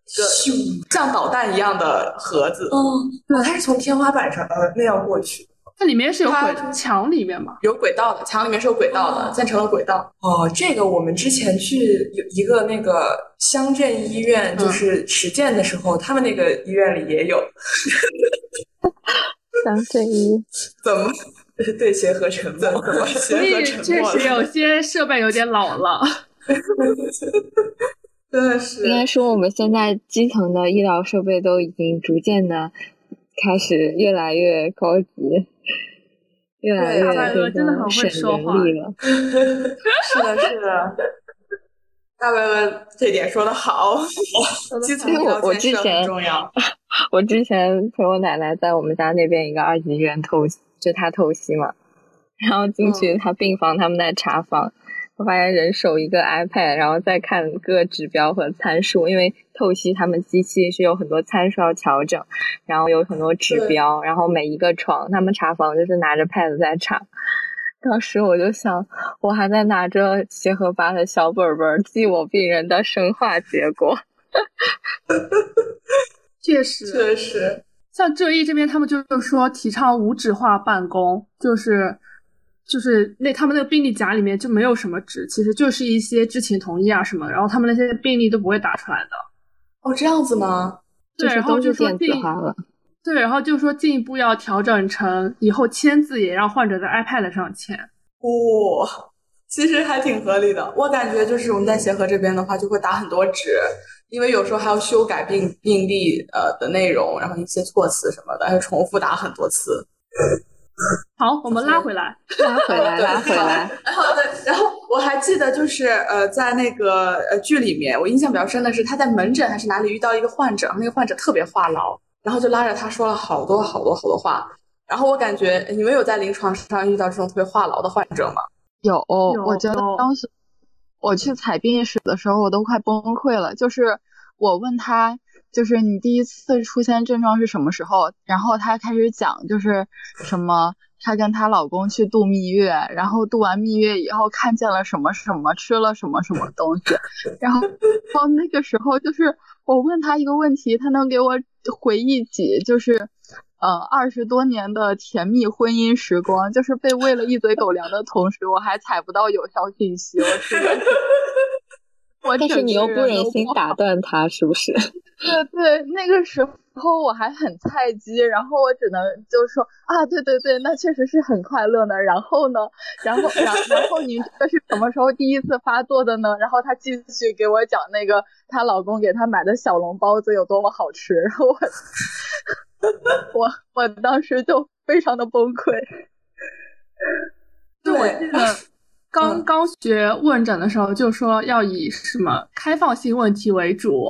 Speaker 1: 一个像导弹一样的盒子。
Speaker 2: 嗯，它是从天花板上呃那样过去。
Speaker 4: 它里面是有轨墙里面吗？
Speaker 1: 有轨道的，墙里面是有轨道的，建成了轨道。
Speaker 2: 哦，这个我们之前去有一个那个乡镇医院，就是实践的时候，他们那个医院里也有。
Speaker 5: 乡镇医
Speaker 2: 怎么对协和沉默？怎么协和沉
Speaker 4: 默？确实有些设备有点老了。
Speaker 1: 真的是。
Speaker 5: 应该说，我们现在基层的医疗设备都已经逐渐的开始越来越高级。越来越
Speaker 4: 真的很会说话
Speaker 5: 了，
Speaker 1: 是的，是的，大白鹅这点说的好，基层医疗建设很重要。
Speaker 5: 我之前陪我奶奶在我们家那边一个二级医院透，就她透析嘛，然后进去她病房，他们在查房。我发现人手一个 iPad，然后再看各指标和参数，因为透析他们机器是有很多参数要调整，然后有很多指标，然后每一个床他们查房就是拿着 pad 在查。当时我就想，我还在拿着协和八的小本本记我病人的生化结果。
Speaker 4: 确实，
Speaker 1: 确实，
Speaker 4: 像浙医这边，他们就是说提倡无纸化办公，就是。就是那他们那个病历夹里面就没有什么纸，其实就是一些知情同意啊什么，然后他们那些病历都不会打出来的。
Speaker 1: 哦，这样子吗？
Speaker 4: 对，然后就说
Speaker 5: 电子化了。
Speaker 4: 对，然后就说进一步要调整成以后签字也让患者在 iPad 上签。
Speaker 1: 哦，其实还挺合理的。我感觉就是我们在协和这边的话，就会打很多纸，因为有时候还要修改病病历呃的内容，然后一些措辞什么的，还重复打很多次。
Speaker 4: 好，我们拉回来，
Speaker 5: 拉回来，拉回来。
Speaker 1: 然后对，然后我还记得就是呃，在那个呃剧里面，我印象比较深的是他在门诊还是哪里遇到一个患者，那个患者特别话痨。然后就拉着他说了好多好多好多话，然后我感觉你们有在临床上遇到这种特别话痨的患者吗？
Speaker 6: 有，我觉得当时我去采病史的时候，我都快崩溃了。就是我问他，就是你第一次出现症状是什么时候？然后她开始讲，就是什么她跟她老公去度蜜月，然后度完蜜月以后看见了什么什么，吃了什么什么东西，然后到那个时候就是。我问她一个问题，她能给我回忆起就是，呃，二十多年的甜蜜婚姻时光，就是被喂了一嘴狗粮的同时，我还采不到有效信息。我是
Speaker 5: 我但是你又不忍心打断他，是不是？
Speaker 6: 对对，那个时候我还很菜鸡，然后我只能就说啊，对对对，那确实是很快乐呢。然后呢，然后然然后您这是什么时候第一次发作的呢？然后她继续给我讲那个她老公给她买的小笼包子有多么好吃，然后我我我当时就非常的崩溃。
Speaker 1: 对。
Speaker 4: 刚刚学问诊的时候就说要以什么开放性问题为主，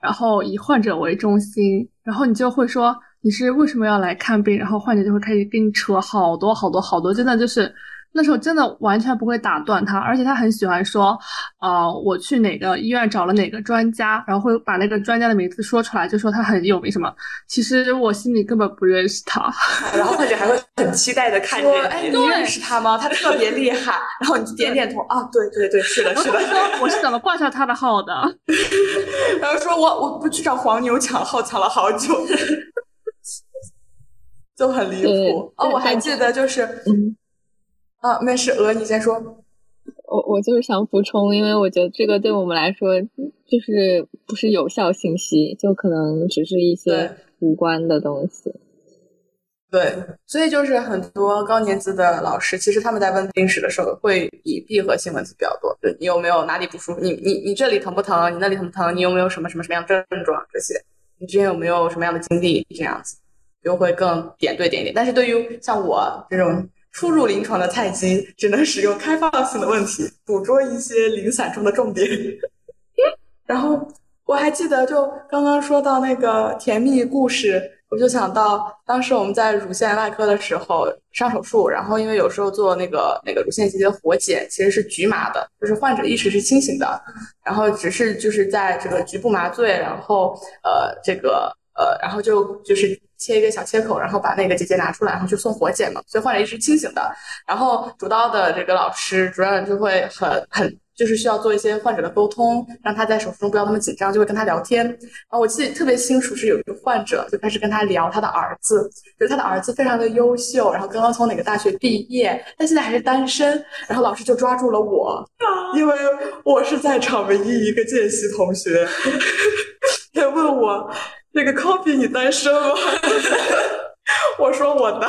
Speaker 4: 然后以患者为中心，然后你就会说你是为什么要来看病，然后患者就会开始跟你扯好多好多好多，真的就是。那时候真的完全不会打断他，而且他很喜欢说，呃，我去哪个医院找了哪个专家，然后会把那个专家的名字说出来，就说他很有名什么。其实我心里根本不认识他，
Speaker 1: 然后患者还会很期待的看着你，哎，你认识他吗？他特别厉害。然后你就点点头，啊，对对对，是的，是的。
Speaker 4: 我是怎么挂上他的号的？
Speaker 1: 然后说我我不去找黄牛抢号，抢了好久，就很离谱。哦，我还记得就是，嗯。啊，没事，鹅，你先说。
Speaker 5: 我我就是想补充，因为我觉得这个对我们来说就是不是有效信息，就可能只是一些无关的东西。
Speaker 1: 对，所以就是很多高年级的老师，其实他们在问病史的时候，会以闭合性问题比较多。对你有没有哪里不舒服？你你你这里疼不疼？你那里疼不疼？你有没有什么什么什么样的症状？这些，你之前有没有什么样的经历？这样子就会更点对点一点。但是对于像我这种。初入临床的菜鸡只能使用开放性的问题捕捉一些零散中的重点。然后我还记得，就刚刚说到那个甜蜜故事，我就想到当时我们在乳腺外科的时候上手术，然后因为有时候做那个那个乳腺结节活检其实是局麻的，就是患者意识是清醒的，然后只是就是在这个局部麻醉，然后呃这个呃然后就就是。切一个小切口，然后把那个结节拿出来，然后去送活检嘛。所以患者一直清醒的。然后主刀的这个老师主任就会很很就是需要做一些患者的沟通，让他在手术中不要那么紧张，就会跟他聊天。然后我记得特别清楚，是有一个患者就开始跟他聊他的儿子，就是他的儿子非常的优秀，然后刚刚从哪个大学毕业，但现在还是单身。然后老师就抓住了我，因为我是在场唯一一个见习同学，他问我。那个 copy 你单身吗？我说我的，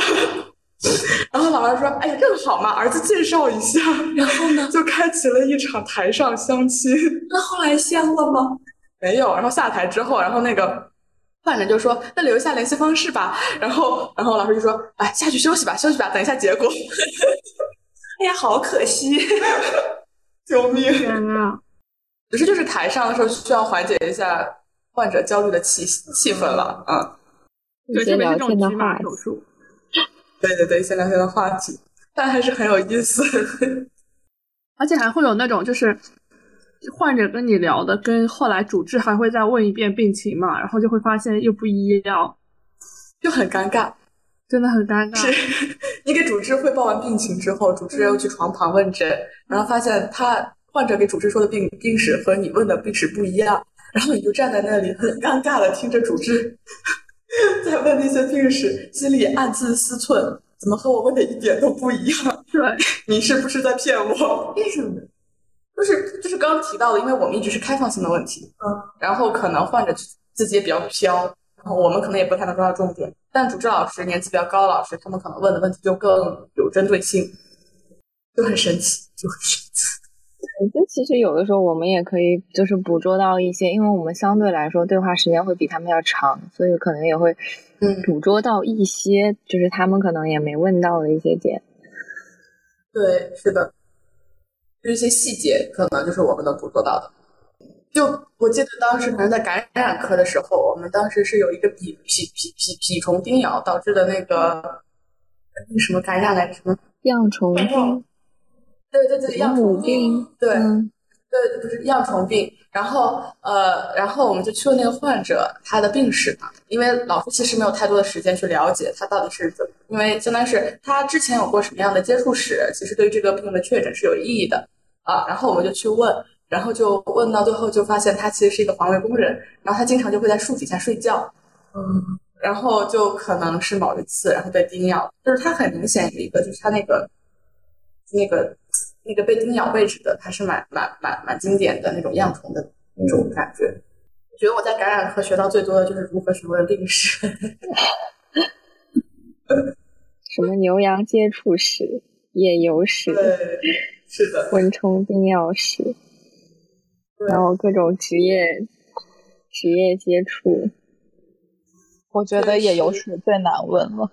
Speaker 1: 然后老师说：“哎呀，正好嘛，儿子介绍一下。”
Speaker 2: 然后呢，
Speaker 1: 就开启了一场台上相亲。
Speaker 2: 那后来相了吗？
Speaker 1: 没有。然后下台之后，然后那个患者就说：“那留下联系方式吧。”然后，然后老师就说：“哎，下去休息吧，休息吧，等一下结果。”
Speaker 2: 哎呀，好可惜！
Speaker 1: 救命！
Speaker 4: 天呐！
Speaker 1: 只是就是台上的时候需要缓解一下。患者焦虑的气气氛了，啊，
Speaker 4: 对，特别是这种局麻手术，
Speaker 1: 对对对，先聊天的话题，但还是很有意思，
Speaker 4: 而且还会有那种就是患者跟你聊的，跟后来主治还会再问一遍病情嘛，然后就会发现又不一样，
Speaker 1: 就很尴尬，
Speaker 4: 真的很尴尬。
Speaker 1: 是你给主治汇报完病情之后，主治又去床旁问诊，然后发现他患者给主治说的病病史和你问的病史不一样。然后你就站在那里，很尴尬的听着主治 在问那些病史，心里暗自思忖：怎么和我问的一点都不一样？
Speaker 4: 对，
Speaker 1: 你是不是在骗我？
Speaker 2: 为什么？
Speaker 1: 就是就是刚刚提到的，因为我们一直是开放性的问题，
Speaker 2: 嗯，
Speaker 1: 然后可能患者自己也比较飘，然后我们可能也不太能抓到重点。但主治老师年纪比较高的老师，他们可能问的问题就更有针对性，就很神奇，就很神奇。
Speaker 5: 这其实有的时候我们也可以就是捕捉到一些，因为我们相对来说对话时间会比他们要长，所以可能也会
Speaker 1: 嗯
Speaker 5: 捕捉到一些就是他们可能也没问到的一些点。
Speaker 1: 对，是的，就一些细节可能就是我们能捕捉到的。就我记得当时可能在感染科的时候，我们当时是有一个蜱蜱蜱蜱蜱虫叮咬导致的那个那个什么感染来着？什么？
Speaker 5: 恙虫病、
Speaker 1: 对对对，恙虫
Speaker 5: 病，
Speaker 1: 对。
Speaker 5: 嗯
Speaker 1: 对，不是恙虫病，然后呃，然后我们就去问那个患者他的病史嘛，因为老师其实没有太多的时间去了解他到底是怎么，因为相当于是他之前有过什么样的接触史，其实对于这个病的确诊是有意义的啊。然后我们就去问，然后就问到最后就发现他其实是一个环卫工人，然后他经常就会在树底下睡觉，
Speaker 2: 嗯，
Speaker 1: 然后就可能是某一次然后被叮咬，就是他很明显有一个就是他那个那个。那个被叮咬位置的，还是蛮蛮蛮蛮经典的那种恙虫的那种感觉。我觉得我在感染科学到最多的就是如何询问病史，
Speaker 5: 什么牛羊接触史、野游史、
Speaker 1: 对，是的，
Speaker 5: 蚊虫叮咬史，然后各种职业职业接触。
Speaker 6: 我觉得野游史最难问了。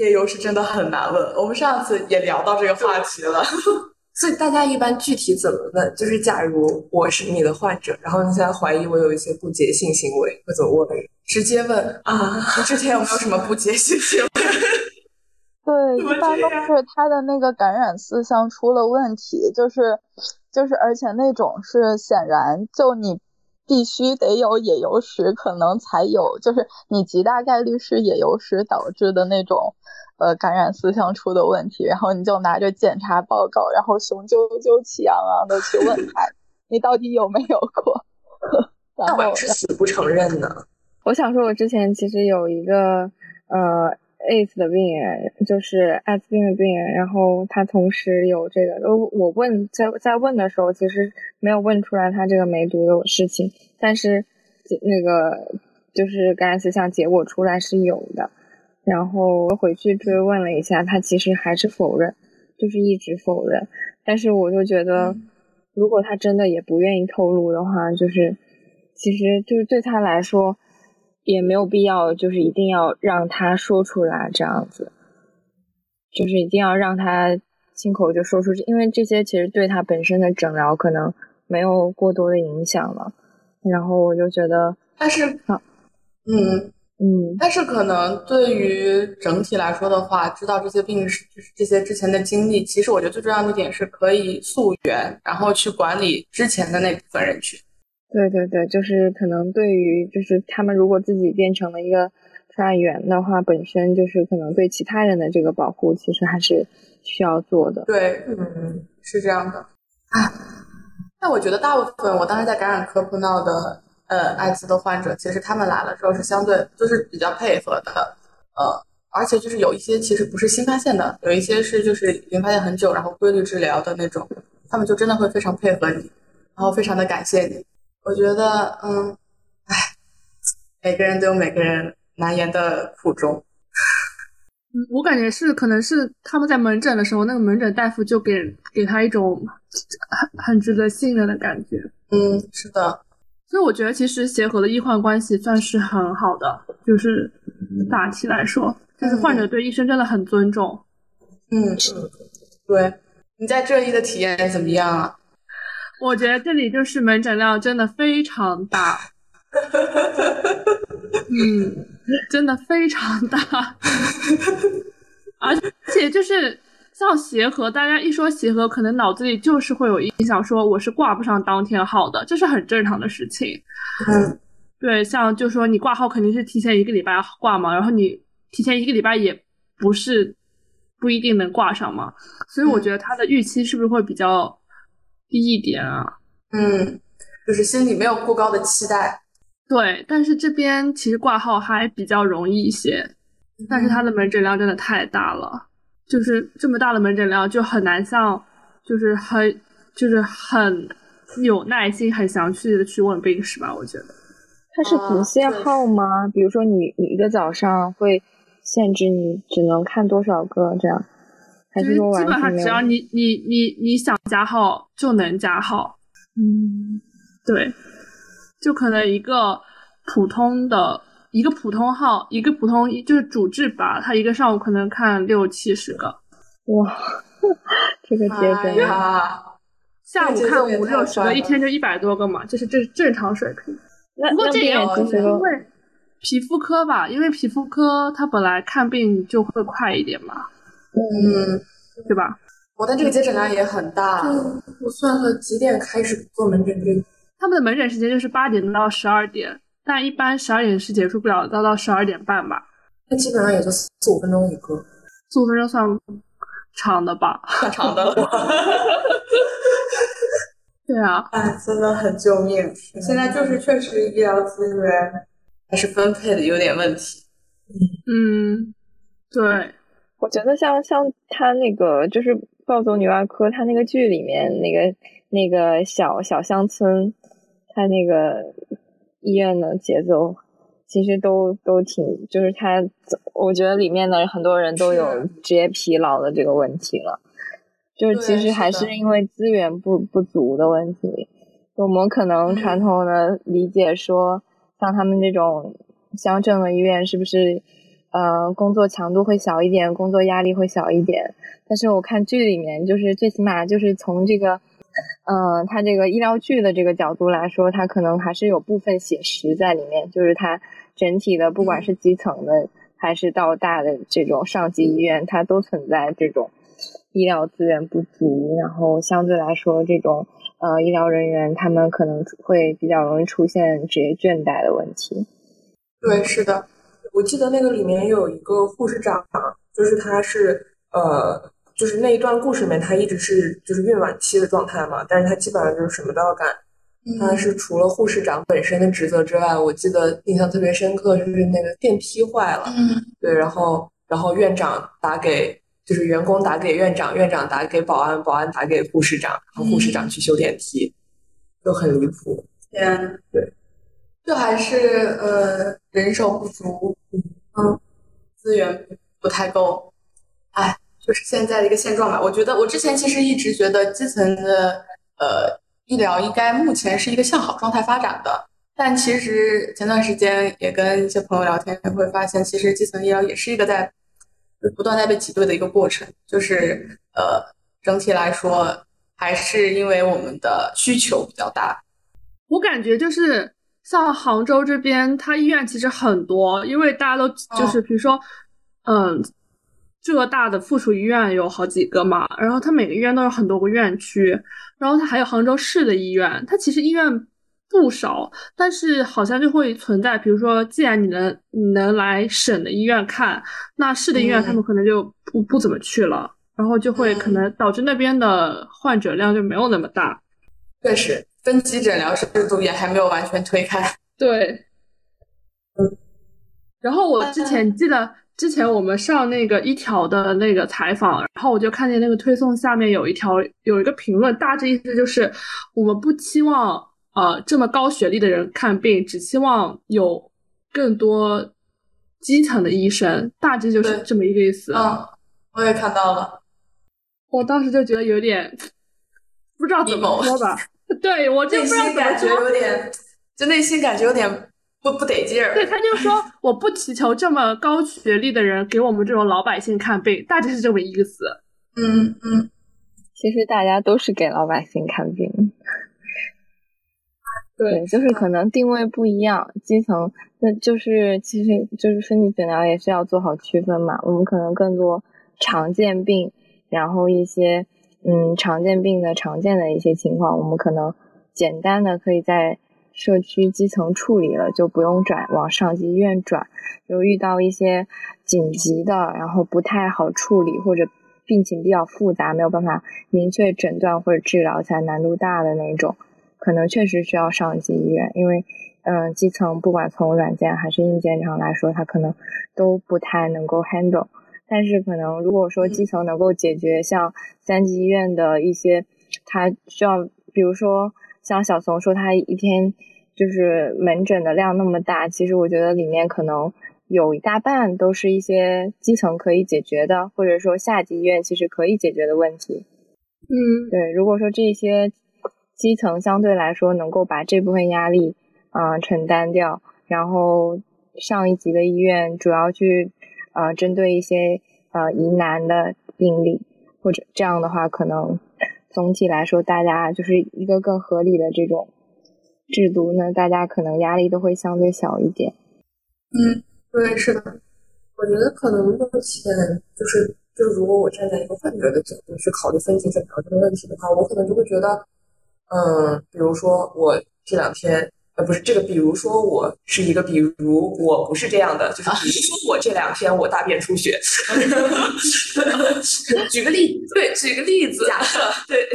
Speaker 1: 夜游是真的很难问，我们上次也聊到这个话题了。
Speaker 2: 所以大家一般具体怎么问？就是假如我是你的患者，然后你现在怀疑我有一些不洁性行为，会怎么问？
Speaker 1: 直接问
Speaker 2: 啊，
Speaker 1: 你之前有没有什么不洁性行为？
Speaker 6: 对，一般都是他的那个感染思想出了问题，就是就是，而且那种是显然就你必须得有野游史，可能才有，就是你极大概率是野游史导致的那种。呃，感染思想出的问题，然后你就拿着检查报告，然后雄赳赳气昂昂的去问他，你到底有没有过？然后
Speaker 2: 是死不承认呢？
Speaker 5: 我想说，我之前其实有一个呃 AIDS 的病人，就是艾滋病的病人，然后他同时有这个，我我问在在问的时候，其实没有问出来他这个梅毒的事情，但是那个就是感染思想结果出来是有的。然后回去追问了一下，他其实还是否认，就是一直否认。但是我就觉得，如果他真的也不愿意透露的话，就是其实就是对他来说也没有必要，就是一定要让他说出来这样子，就是一定要让他亲口就说出去，因为这些其实对他本身的诊疗可能没有过多的影响了。然后我就觉得，
Speaker 1: 但是，嗯。
Speaker 5: 嗯，
Speaker 1: 但是可能对于整体来说的话，知道这些病史，就是这些之前的经历，其实我觉得最重要的一点是可以溯源，然后去管理之前的那部分人群。
Speaker 5: 对对对，就是可能对于就是他们如果自己变成了一个传染源的话，本身就是可能对其他人的这个保护，其实还是需要做的。
Speaker 1: 对，嗯，是这样的。啊，那我觉得大部分我当时在感染科碰到的。呃，艾滋的患者其实他们来了之后是相对就是比较配合的，呃，而且就是有一些其实不是新发现的，有一些是就是已经发现很久，然后规律治疗的那种，他们就真的会非常配合你，然后非常的感谢你。我觉得，嗯，唉，每个人都有每个人难言的苦衷。
Speaker 4: 嗯，我感觉是可能是他们在门诊的时候，那个门诊大夫就给给他一种很很值得信任的感觉。
Speaker 1: 嗯，是的。
Speaker 4: 所以我觉得，其实协和的医患关系算是很好的，就是大体来说，就是患者对医生真的很尊重。
Speaker 1: 嗯，对。你在这医的体验怎么样啊？
Speaker 4: 我觉得这里就是门诊量真的非常大。嗯，真的非常大，而且就是。像协和，大家一说协和，可能脑子里就是会有印象，说我是挂不上当天号的，这是很正常的事情。
Speaker 1: 嗯，
Speaker 4: 对，像就说你挂号肯定是提前一个礼拜挂嘛，然后你提前一个礼拜也不是不一定能挂上嘛，所以我觉得他的预期是不是会比较低一点啊？
Speaker 1: 嗯，就是心里没有过高的期待。
Speaker 4: 对，但是这边其实挂号还比较容易一些。但是它的门诊量真的太大了，就是这么大的门诊量就很难像，就是很就是很有耐心、很详细的去问病史吧？我觉得
Speaker 5: 它是不限号吗？比如说你你一个早上会限制你只能看多少个这样，还是说
Speaker 4: 基本上只要你你你你想加号就能加号？
Speaker 5: 嗯，
Speaker 4: 对，就可能一个普通的。一个普通号，一个普通就是主治吧，他一个上午可能看六七十个，
Speaker 5: 哇，这个节奏
Speaker 1: 呀！
Speaker 4: 下午看五六十个，一天就一百多个嘛，这是正正常水平。不过这也因为皮肤科吧，因为皮肤科他本来看病就会快一点嘛，
Speaker 1: 嗯，
Speaker 4: 对吧？
Speaker 1: 我的这个接诊量也很大，
Speaker 2: 我算了几点开始做门诊？这
Speaker 4: 他们的门诊时间就是八点到十二点。但一般十二点是结束不了，到到十二点半吧。
Speaker 2: 那基本上也就四五分钟一个，
Speaker 4: 四五分钟算长的吧？
Speaker 1: 算长的了。
Speaker 4: 对啊，
Speaker 1: 哎，真的很救命。现在就是确实医疗资源还是分配的有点问题。
Speaker 4: 嗯，对，
Speaker 5: 我觉得像像他那个就是《暴走女外科》他那个剧里面那个那个小小乡村，他那个。医院的节奏其实都都挺，就是他，我觉得里面的很多人都有职业疲劳的这个问题了，就是其实还是因为资源不不足的问题。我们可能传统的理解说，像他们这种乡镇的医院，是不是呃工作强度会小一点，工作压力会小一点？但是我看剧里面，就是最起码就是从这个。嗯，它这个医疗剧的这个角度来说，它可能还是有部分写实在里面。就是它整体的，不管是基层的还是到大的这种上级医院，它都存在这种医疗资源不足，然后相对来说，这种呃医疗人员他们可能会比较容易出现职业倦怠的问题。
Speaker 2: 对，是的，我记得那个里面有一个护士长，就是他是呃。就是那一段故事里面，他一直是就是孕晚期的状态嘛，但是他基本上就是什么都要干。他是除了护士长本身的职责之外，我记得印象特别深刻就是那个电梯坏了，对，然后然后院长打给就是员工打给院长，院长打给保安，保安打给护士长，然后护士长去修电梯，就很离谱。
Speaker 1: 天，
Speaker 2: 对，
Speaker 1: 这还是呃人手不足，嗯，资源不太够，哎。就是现在的一个现状吧。我觉得我之前其实一直觉得基层的呃医疗应该目前是一个向好状态发展的，但其实前段时间也跟一些朋友聊天，会发现其实基层医疗也是一个在不断在被挤兑的一个过程。就是呃整体来说，还是因为我们的需求比较大。
Speaker 4: 我感觉就是像杭州这边，它医院其实很多，因为大家都就是比如说嗯。浙大的附属医院有好几个嘛，然后它每个医院都有很多个院区，然后它还有杭州市的医院，它其实医院不少，但是好像就会存在，比如说，既然你能你能来省的医院看，那市的医院他们可能就不不怎么去了，然后就会可能导致那边的患者量就没有那么大。
Speaker 1: 确实，分级诊疗制度也还没有完全推开。
Speaker 4: 对，嗯，然后我之前记得。之前我们上那个一条的那个采访，然后我就看见那个推送下面有一条有一个评论，大致意思就是我们不期望呃这么高学历的人看病，只期望有更多基层的医生，大致就是这么一个意思。
Speaker 1: 嗯，我也看到了，
Speaker 4: 我当时就觉得有点 不知道怎么说吧，对我就不知道怎么
Speaker 1: 说，有点就内心感觉有点。不不得劲儿，
Speaker 4: 对，他就说我不祈求这么高学历的人给我们这种老百姓看病，大致是这么意思。
Speaker 1: 嗯嗯，
Speaker 5: 其实大家都是给老百姓看病，
Speaker 4: 对，
Speaker 5: 就是可能定位不一样，基层那就是其实就是身体诊疗也是要做好区分嘛。我们可能更多常见病，然后一些嗯常见病的常见的一些情况，我们可能简单的可以在。社区基层处理了就不用转往上级医院转，就遇到一些紧急的，然后不太好处理或者病情比较复杂，没有办法明确诊断或者治疗起来难度大的那种，可能确实需要上级医院，因为嗯，基层不管从软件还是硬件上来说，它可能都不太能够 handle。但是可能如果说基层能够解决像三级医院的一些，他需要，比如说像小松说他一天就是门诊的量那么大，其实我觉得里面可能有一大半都是一些基层可以解决的，或者说下级医院其实可以解决的问题。
Speaker 4: 嗯，
Speaker 5: 对，如果说这些基层相对来说能够把这部分压力。嗯，承担掉，然后上一级的医院主要去呃针对一些呃疑难的病例，或者这样的话，可能总体来说大家就是一个更合理的这种制度，那大家可能压力都会相对小一点。
Speaker 2: 嗯，对，是的，我觉得可能目前就是就是如果我站在一个患者的角度去考虑分级诊疗这个问题的话，我可能就会觉得，嗯，比如说我这两天。不是这个，比如说我是一个，比如我不是这样的，就是比如说我这两天我大便出血，举个例子，对，举个例子，假设，对，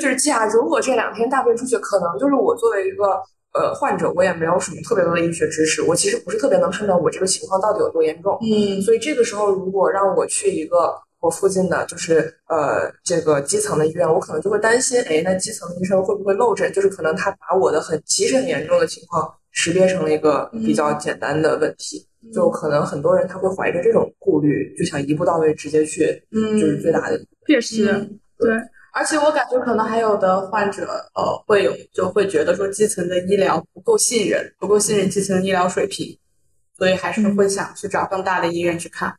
Speaker 2: 就是假如我这两天大便出血，可能就是我作为一个呃患者，我也没有什么特别多的医学知识，我其实不是特别能判断我这个情况到底有多严重，
Speaker 1: 嗯，
Speaker 2: 所以这个时候如果让我去一个。我附近的就是呃这个基层的医院，我可能就会担心，哎，那基层的医生会不会漏诊？就是可能他把我的很其实很严重的情况识别成了一个比较简单的问题，就可能很多人他会怀着这种顾虑，就想一步到位直接去，
Speaker 1: 嗯，
Speaker 2: 就是最大的
Speaker 4: 确实，对。
Speaker 1: 而且我感觉可能还有的患者呃会有就会觉得说基层的医疗不够信任，不够信任基层医疗水平，所以还是会想去找更大的医院去看。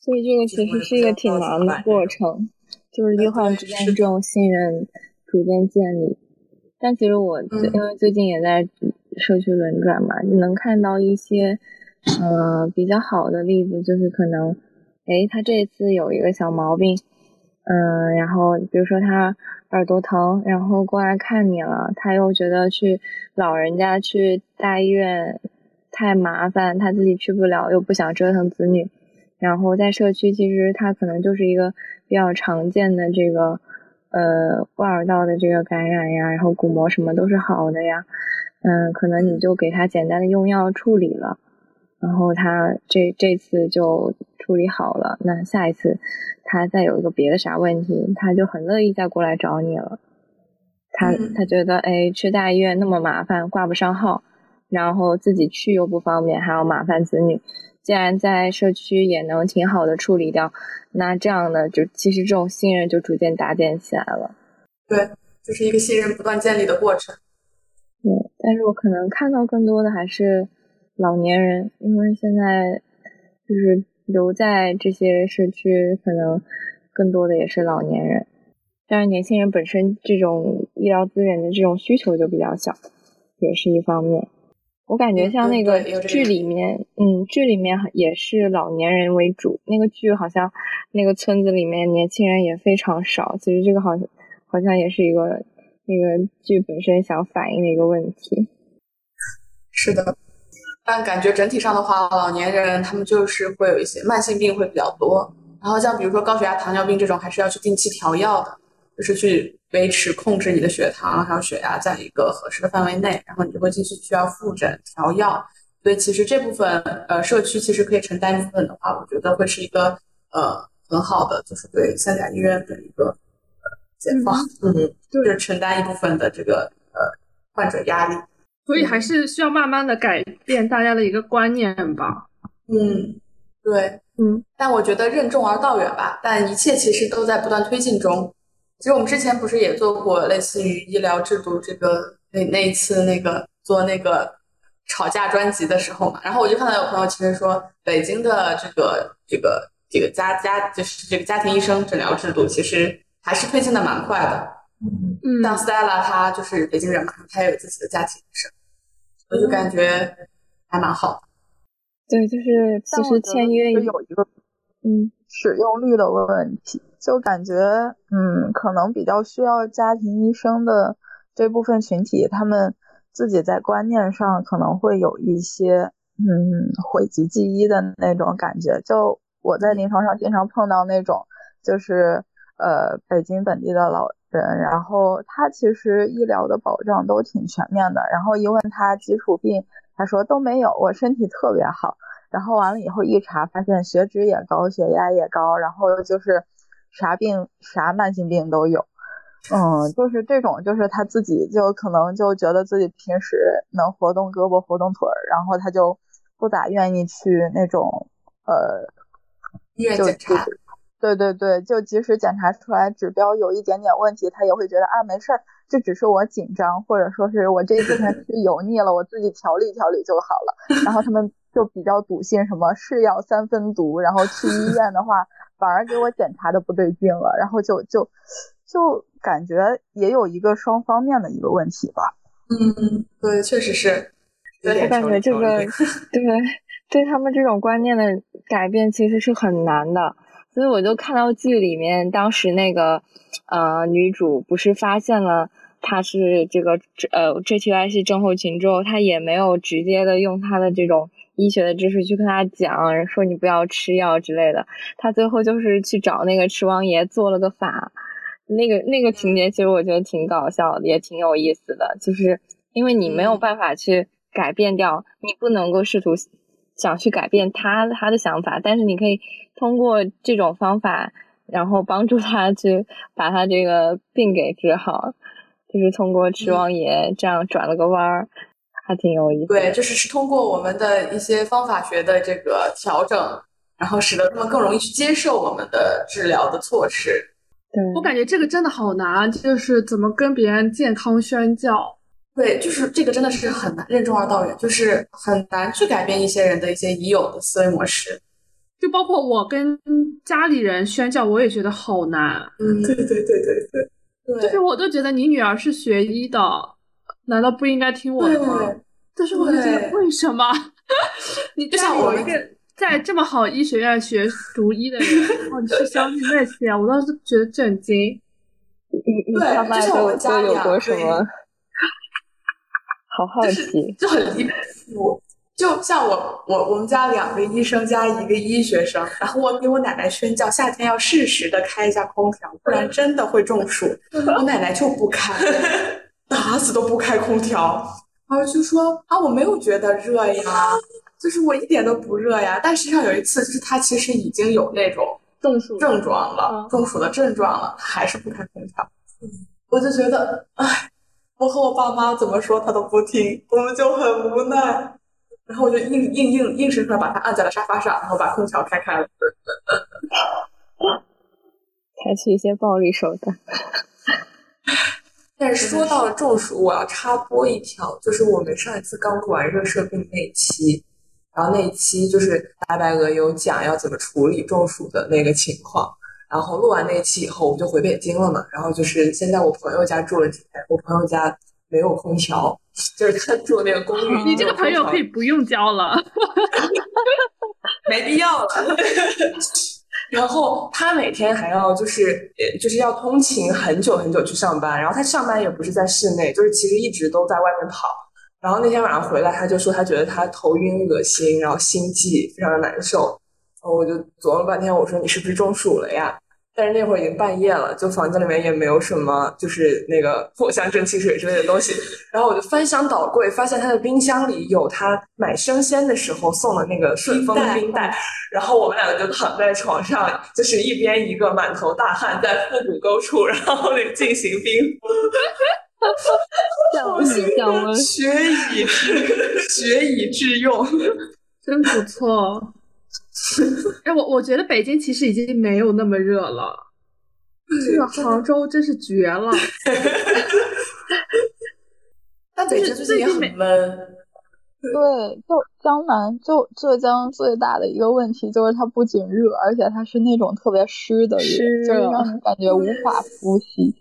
Speaker 5: 所以这个其实是一个挺难的过程，就是医患之间这种信任逐渐建立。但其实我因为最近也在社区轮转嘛，就能看到一些呃比较好的例子，就是可能，哎，他这次有一个小毛病，嗯，然后比如说他耳朵疼，然后过来看你了，他又觉得去老人家去大医院太麻烦，他自己去不了，又不想折腾子女。然后在社区，其实它可能就是一个比较常见的这个，呃，外耳道的这个感染呀，然后鼓膜什么都是好的呀，嗯，可能你就给他简单的用药处理了，然后他这这次就处理好了，那下一次他再有一个别的啥问题，他就很乐意再过来找你了，他他觉得哎，去大医院那么麻烦，挂不上号，然后自己去又不方便，还要麻烦子女。既然在社区也能挺好的处理掉，那这样的就其实这种信任就逐渐搭建起来了。
Speaker 1: 对，就是一个信任不断建立的过程。
Speaker 5: 对，但是我可能看到更多的还是老年人，因为现在就是留在这些社区，可能更多的也是老年人。但是年轻人本身这种医疗资源的这种需求就比较小，也是一方面。我感觉像那个剧里面，嗯，剧里面也是老年人为主。那个剧好像那个村子里面年轻人也非常少。其实这个好像好像也是一个那个剧本身想反映的一个问题。
Speaker 1: 是的，但感觉整体上的话，老年人他们就是会有一些慢性病会比较多。然后像比如说高血压、糖尿病这种，还是要去定期调药的，就是去。维持控制你的血糖还有血压在一个合适的范围内，然后你就会继续需要复诊调药。所以其实这部分呃社区其实可以承担一部分的话，我觉得会是一个呃很好的，就是对三甲医院的一个呃解放，嗯，就是承担一部分的这个呃患者压力。
Speaker 4: 所以还是需要慢慢的改变大家的一个观念吧。
Speaker 1: 嗯，对，嗯，但我觉得任重而道远吧，但一切其实都在不断推进中。其实我们之前不是也做过类似于医疗制度这个那那一次那个做那个吵架专辑的时候嘛，然后我就看到有朋友其实说，北京的这个这个这个家家就是这个家庭医生诊疗制度，其实还是推进的蛮快的。
Speaker 4: 嗯，
Speaker 1: 像 Stella 她就是北京人嘛，她也有自己的家庭医生，我就感觉还蛮好。
Speaker 5: 对，就是其实签约
Speaker 6: 有一个嗯使用率的问题。就感觉，嗯，可能比较需要家庭医生的这部分群体，他们自己在观念上可能会有一些，嗯，讳疾忌医的那种感觉。就我在临床上经常碰到那种，就是呃，北京本地的老人，然后他其实医疗的保障都挺全面的。然后一问他基础病，他说都没有，我身体特别好。然后完了以后一查，发现血脂也高，血压也高，然后就是啥病啥慢性病都有。嗯，就是这种，就是他自己就可能就觉得自己平时能活动胳膊活动腿儿，然后他就不咋愿意去那种呃
Speaker 2: 医院检查。
Speaker 6: 对对对，就即使检查出来指标有一点点问题，他也会觉得啊没事儿，这只是我紧张，或者说是我这几天吃油腻了，我自己调理调理就好了。然后他们就比较笃信什么是药三分毒，然后去医院的话反而给我检查的不对劲了，然后就就就感觉也有一个双方面的一个问题吧。
Speaker 2: 嗯，对，确实是。
Speaker 5: 我感觉这个 对对他们这种观念的改变其实是很难的。所以我就看到剧里面，当时那个呃女主不是发现了她是这个呃这 T Y 是症候群之后，她也没有直接的用她的这种医学的知识去跟他讲，说你不要吃药之类的。他最后就是去找那个池王爷做了个法，那个那个情节其实我觉得挺搞笑的，也挺有意思的。就是因为你没有办法去改变掉，你不能够试图想去改变他他的想法，但是你可以。通过这种方法，然后帮助他去把他这个病给治好，就是通过池王爷这样转了个弯儿，还挺有意思。
Speaker 2: 对，就是是通过我们的一些方法学的这个调整，然后使得他们更容易去接受我们的治疗的措施。
Speaker 5: 对
Speaker 4: 我感觉这个真的好难，就是怎么跟别人健康宣教。
Speaker 2: 对，就是这个真的是很难，任重而道远，就是很难去改变一些人的一些已有的思维模式。
Speaker 4: 就包括我跟家里人宣教，我也觉得好难。
Speaker 2: 嗯，对对对对对，对
Speaker 4: 就是我都觉得你女儿是学医的，难道不应该听我的吗？但是我就觉得为什么？你
Speaker 2: 就像我一个
Speaker 4: 在这么好医学院学读医的人，然后你去相信那些，我当时觉得震惊。
Speaker 5: 你你他妈都都有过什么？好好奇，
Speaker 2: 就很离谱。就像我我我们家两个医生加一个医学生，然后我给我奶奶宣教，夏天要适时的开一下空调，不然真的会中暑。我奶奶就不开，打死都不开空调，然后就说啊我没有觉得热呀，就是我一点都不热呀。但实际上有一次，就是他其实已经有那种
Speaker 4: 中暑
Speaker 2: 症状了，中暑的症状了，还是不开空调。我就觉得，哎，我和我爸妈怎么说他都不听，我们就很无奈。然后我就硬硬硬硬生生把他按在了沙发上，然后把空调开开了，
Speaker 5: 采取一些暴力手段。
Speaker 2: 但是说到了中暑，我要插播一条，就是我们上一次刚录完热射病那期，然后那一期就是大白鹅有讲要怎么处理中暑的那个情况。然后录完那一期以后，我们就回北京了嘛。然后就是先在我朋友家住了几天，我朋友家没有空调。就是他住那个公寓，
Speaker 4: 你这个朋友可以不用交了，
Speaker 2: 没必要了。然后他每天还要就是呃就是要通勤很久很久去上班，然后他上班也不是在室内，就是其实一直都在外面跑。然后那天晚上回来，他就说他觉得他头晕、恶心，然后心悸，非常的难受。然后我就琢磨半天，我说你是不是中暑了呀？但是那会儿已经半夜了，就房间里面也没有什么，就是那个藿香正气水之类的东西。然后我就翻箱倒柜，发现他的冰箱里有他买生鲜的时候送的那个顺丰冰袋。然后我们两个就躺在床上，就是一边一个满头大汗在腹股沟处，然后那进行冰敷。
Speaker 5: 降温降温，
Speaker 2: 学以致 学以致用，
Speaker 4: 真不错。哎，我我觉得北京其实已经没有那么热了，这个杭州真是绝了。
Speaker 2: 但北京最近也很闷。
Speaker 6: 对，就江南，就浙江最大的一个问题就是它不仅热，而且它是那种特别湿的热，就是让你感觉无法 呼吸。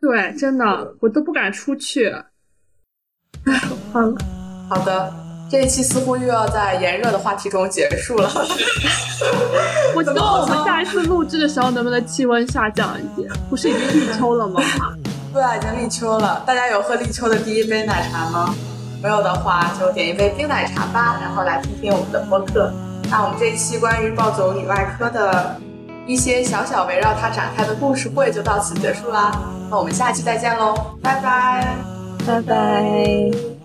Speaker 4: 对，真的，我都不敢出去。哎，好，
Speaker 2: 好的。这一期似乎又要在炎热的话题中结束了。
Speaker 4: 我希望我们下一次录制的时候能不能气温下降一点？不是已经立秋了吗？
Speaker 2: 对啊，已经立秋了。大家有喝立秋的第一杯奶茶吗？没有的话就点一杯冰奶茶吧，然后来听听我们的播客。那我们这一期关于暴走女外科的。
Speaker 1: 一些小小围绕它展开的故事会就到此结束啦。那我们下期再见喽，拜拜，
Speaker 5: 拜拜。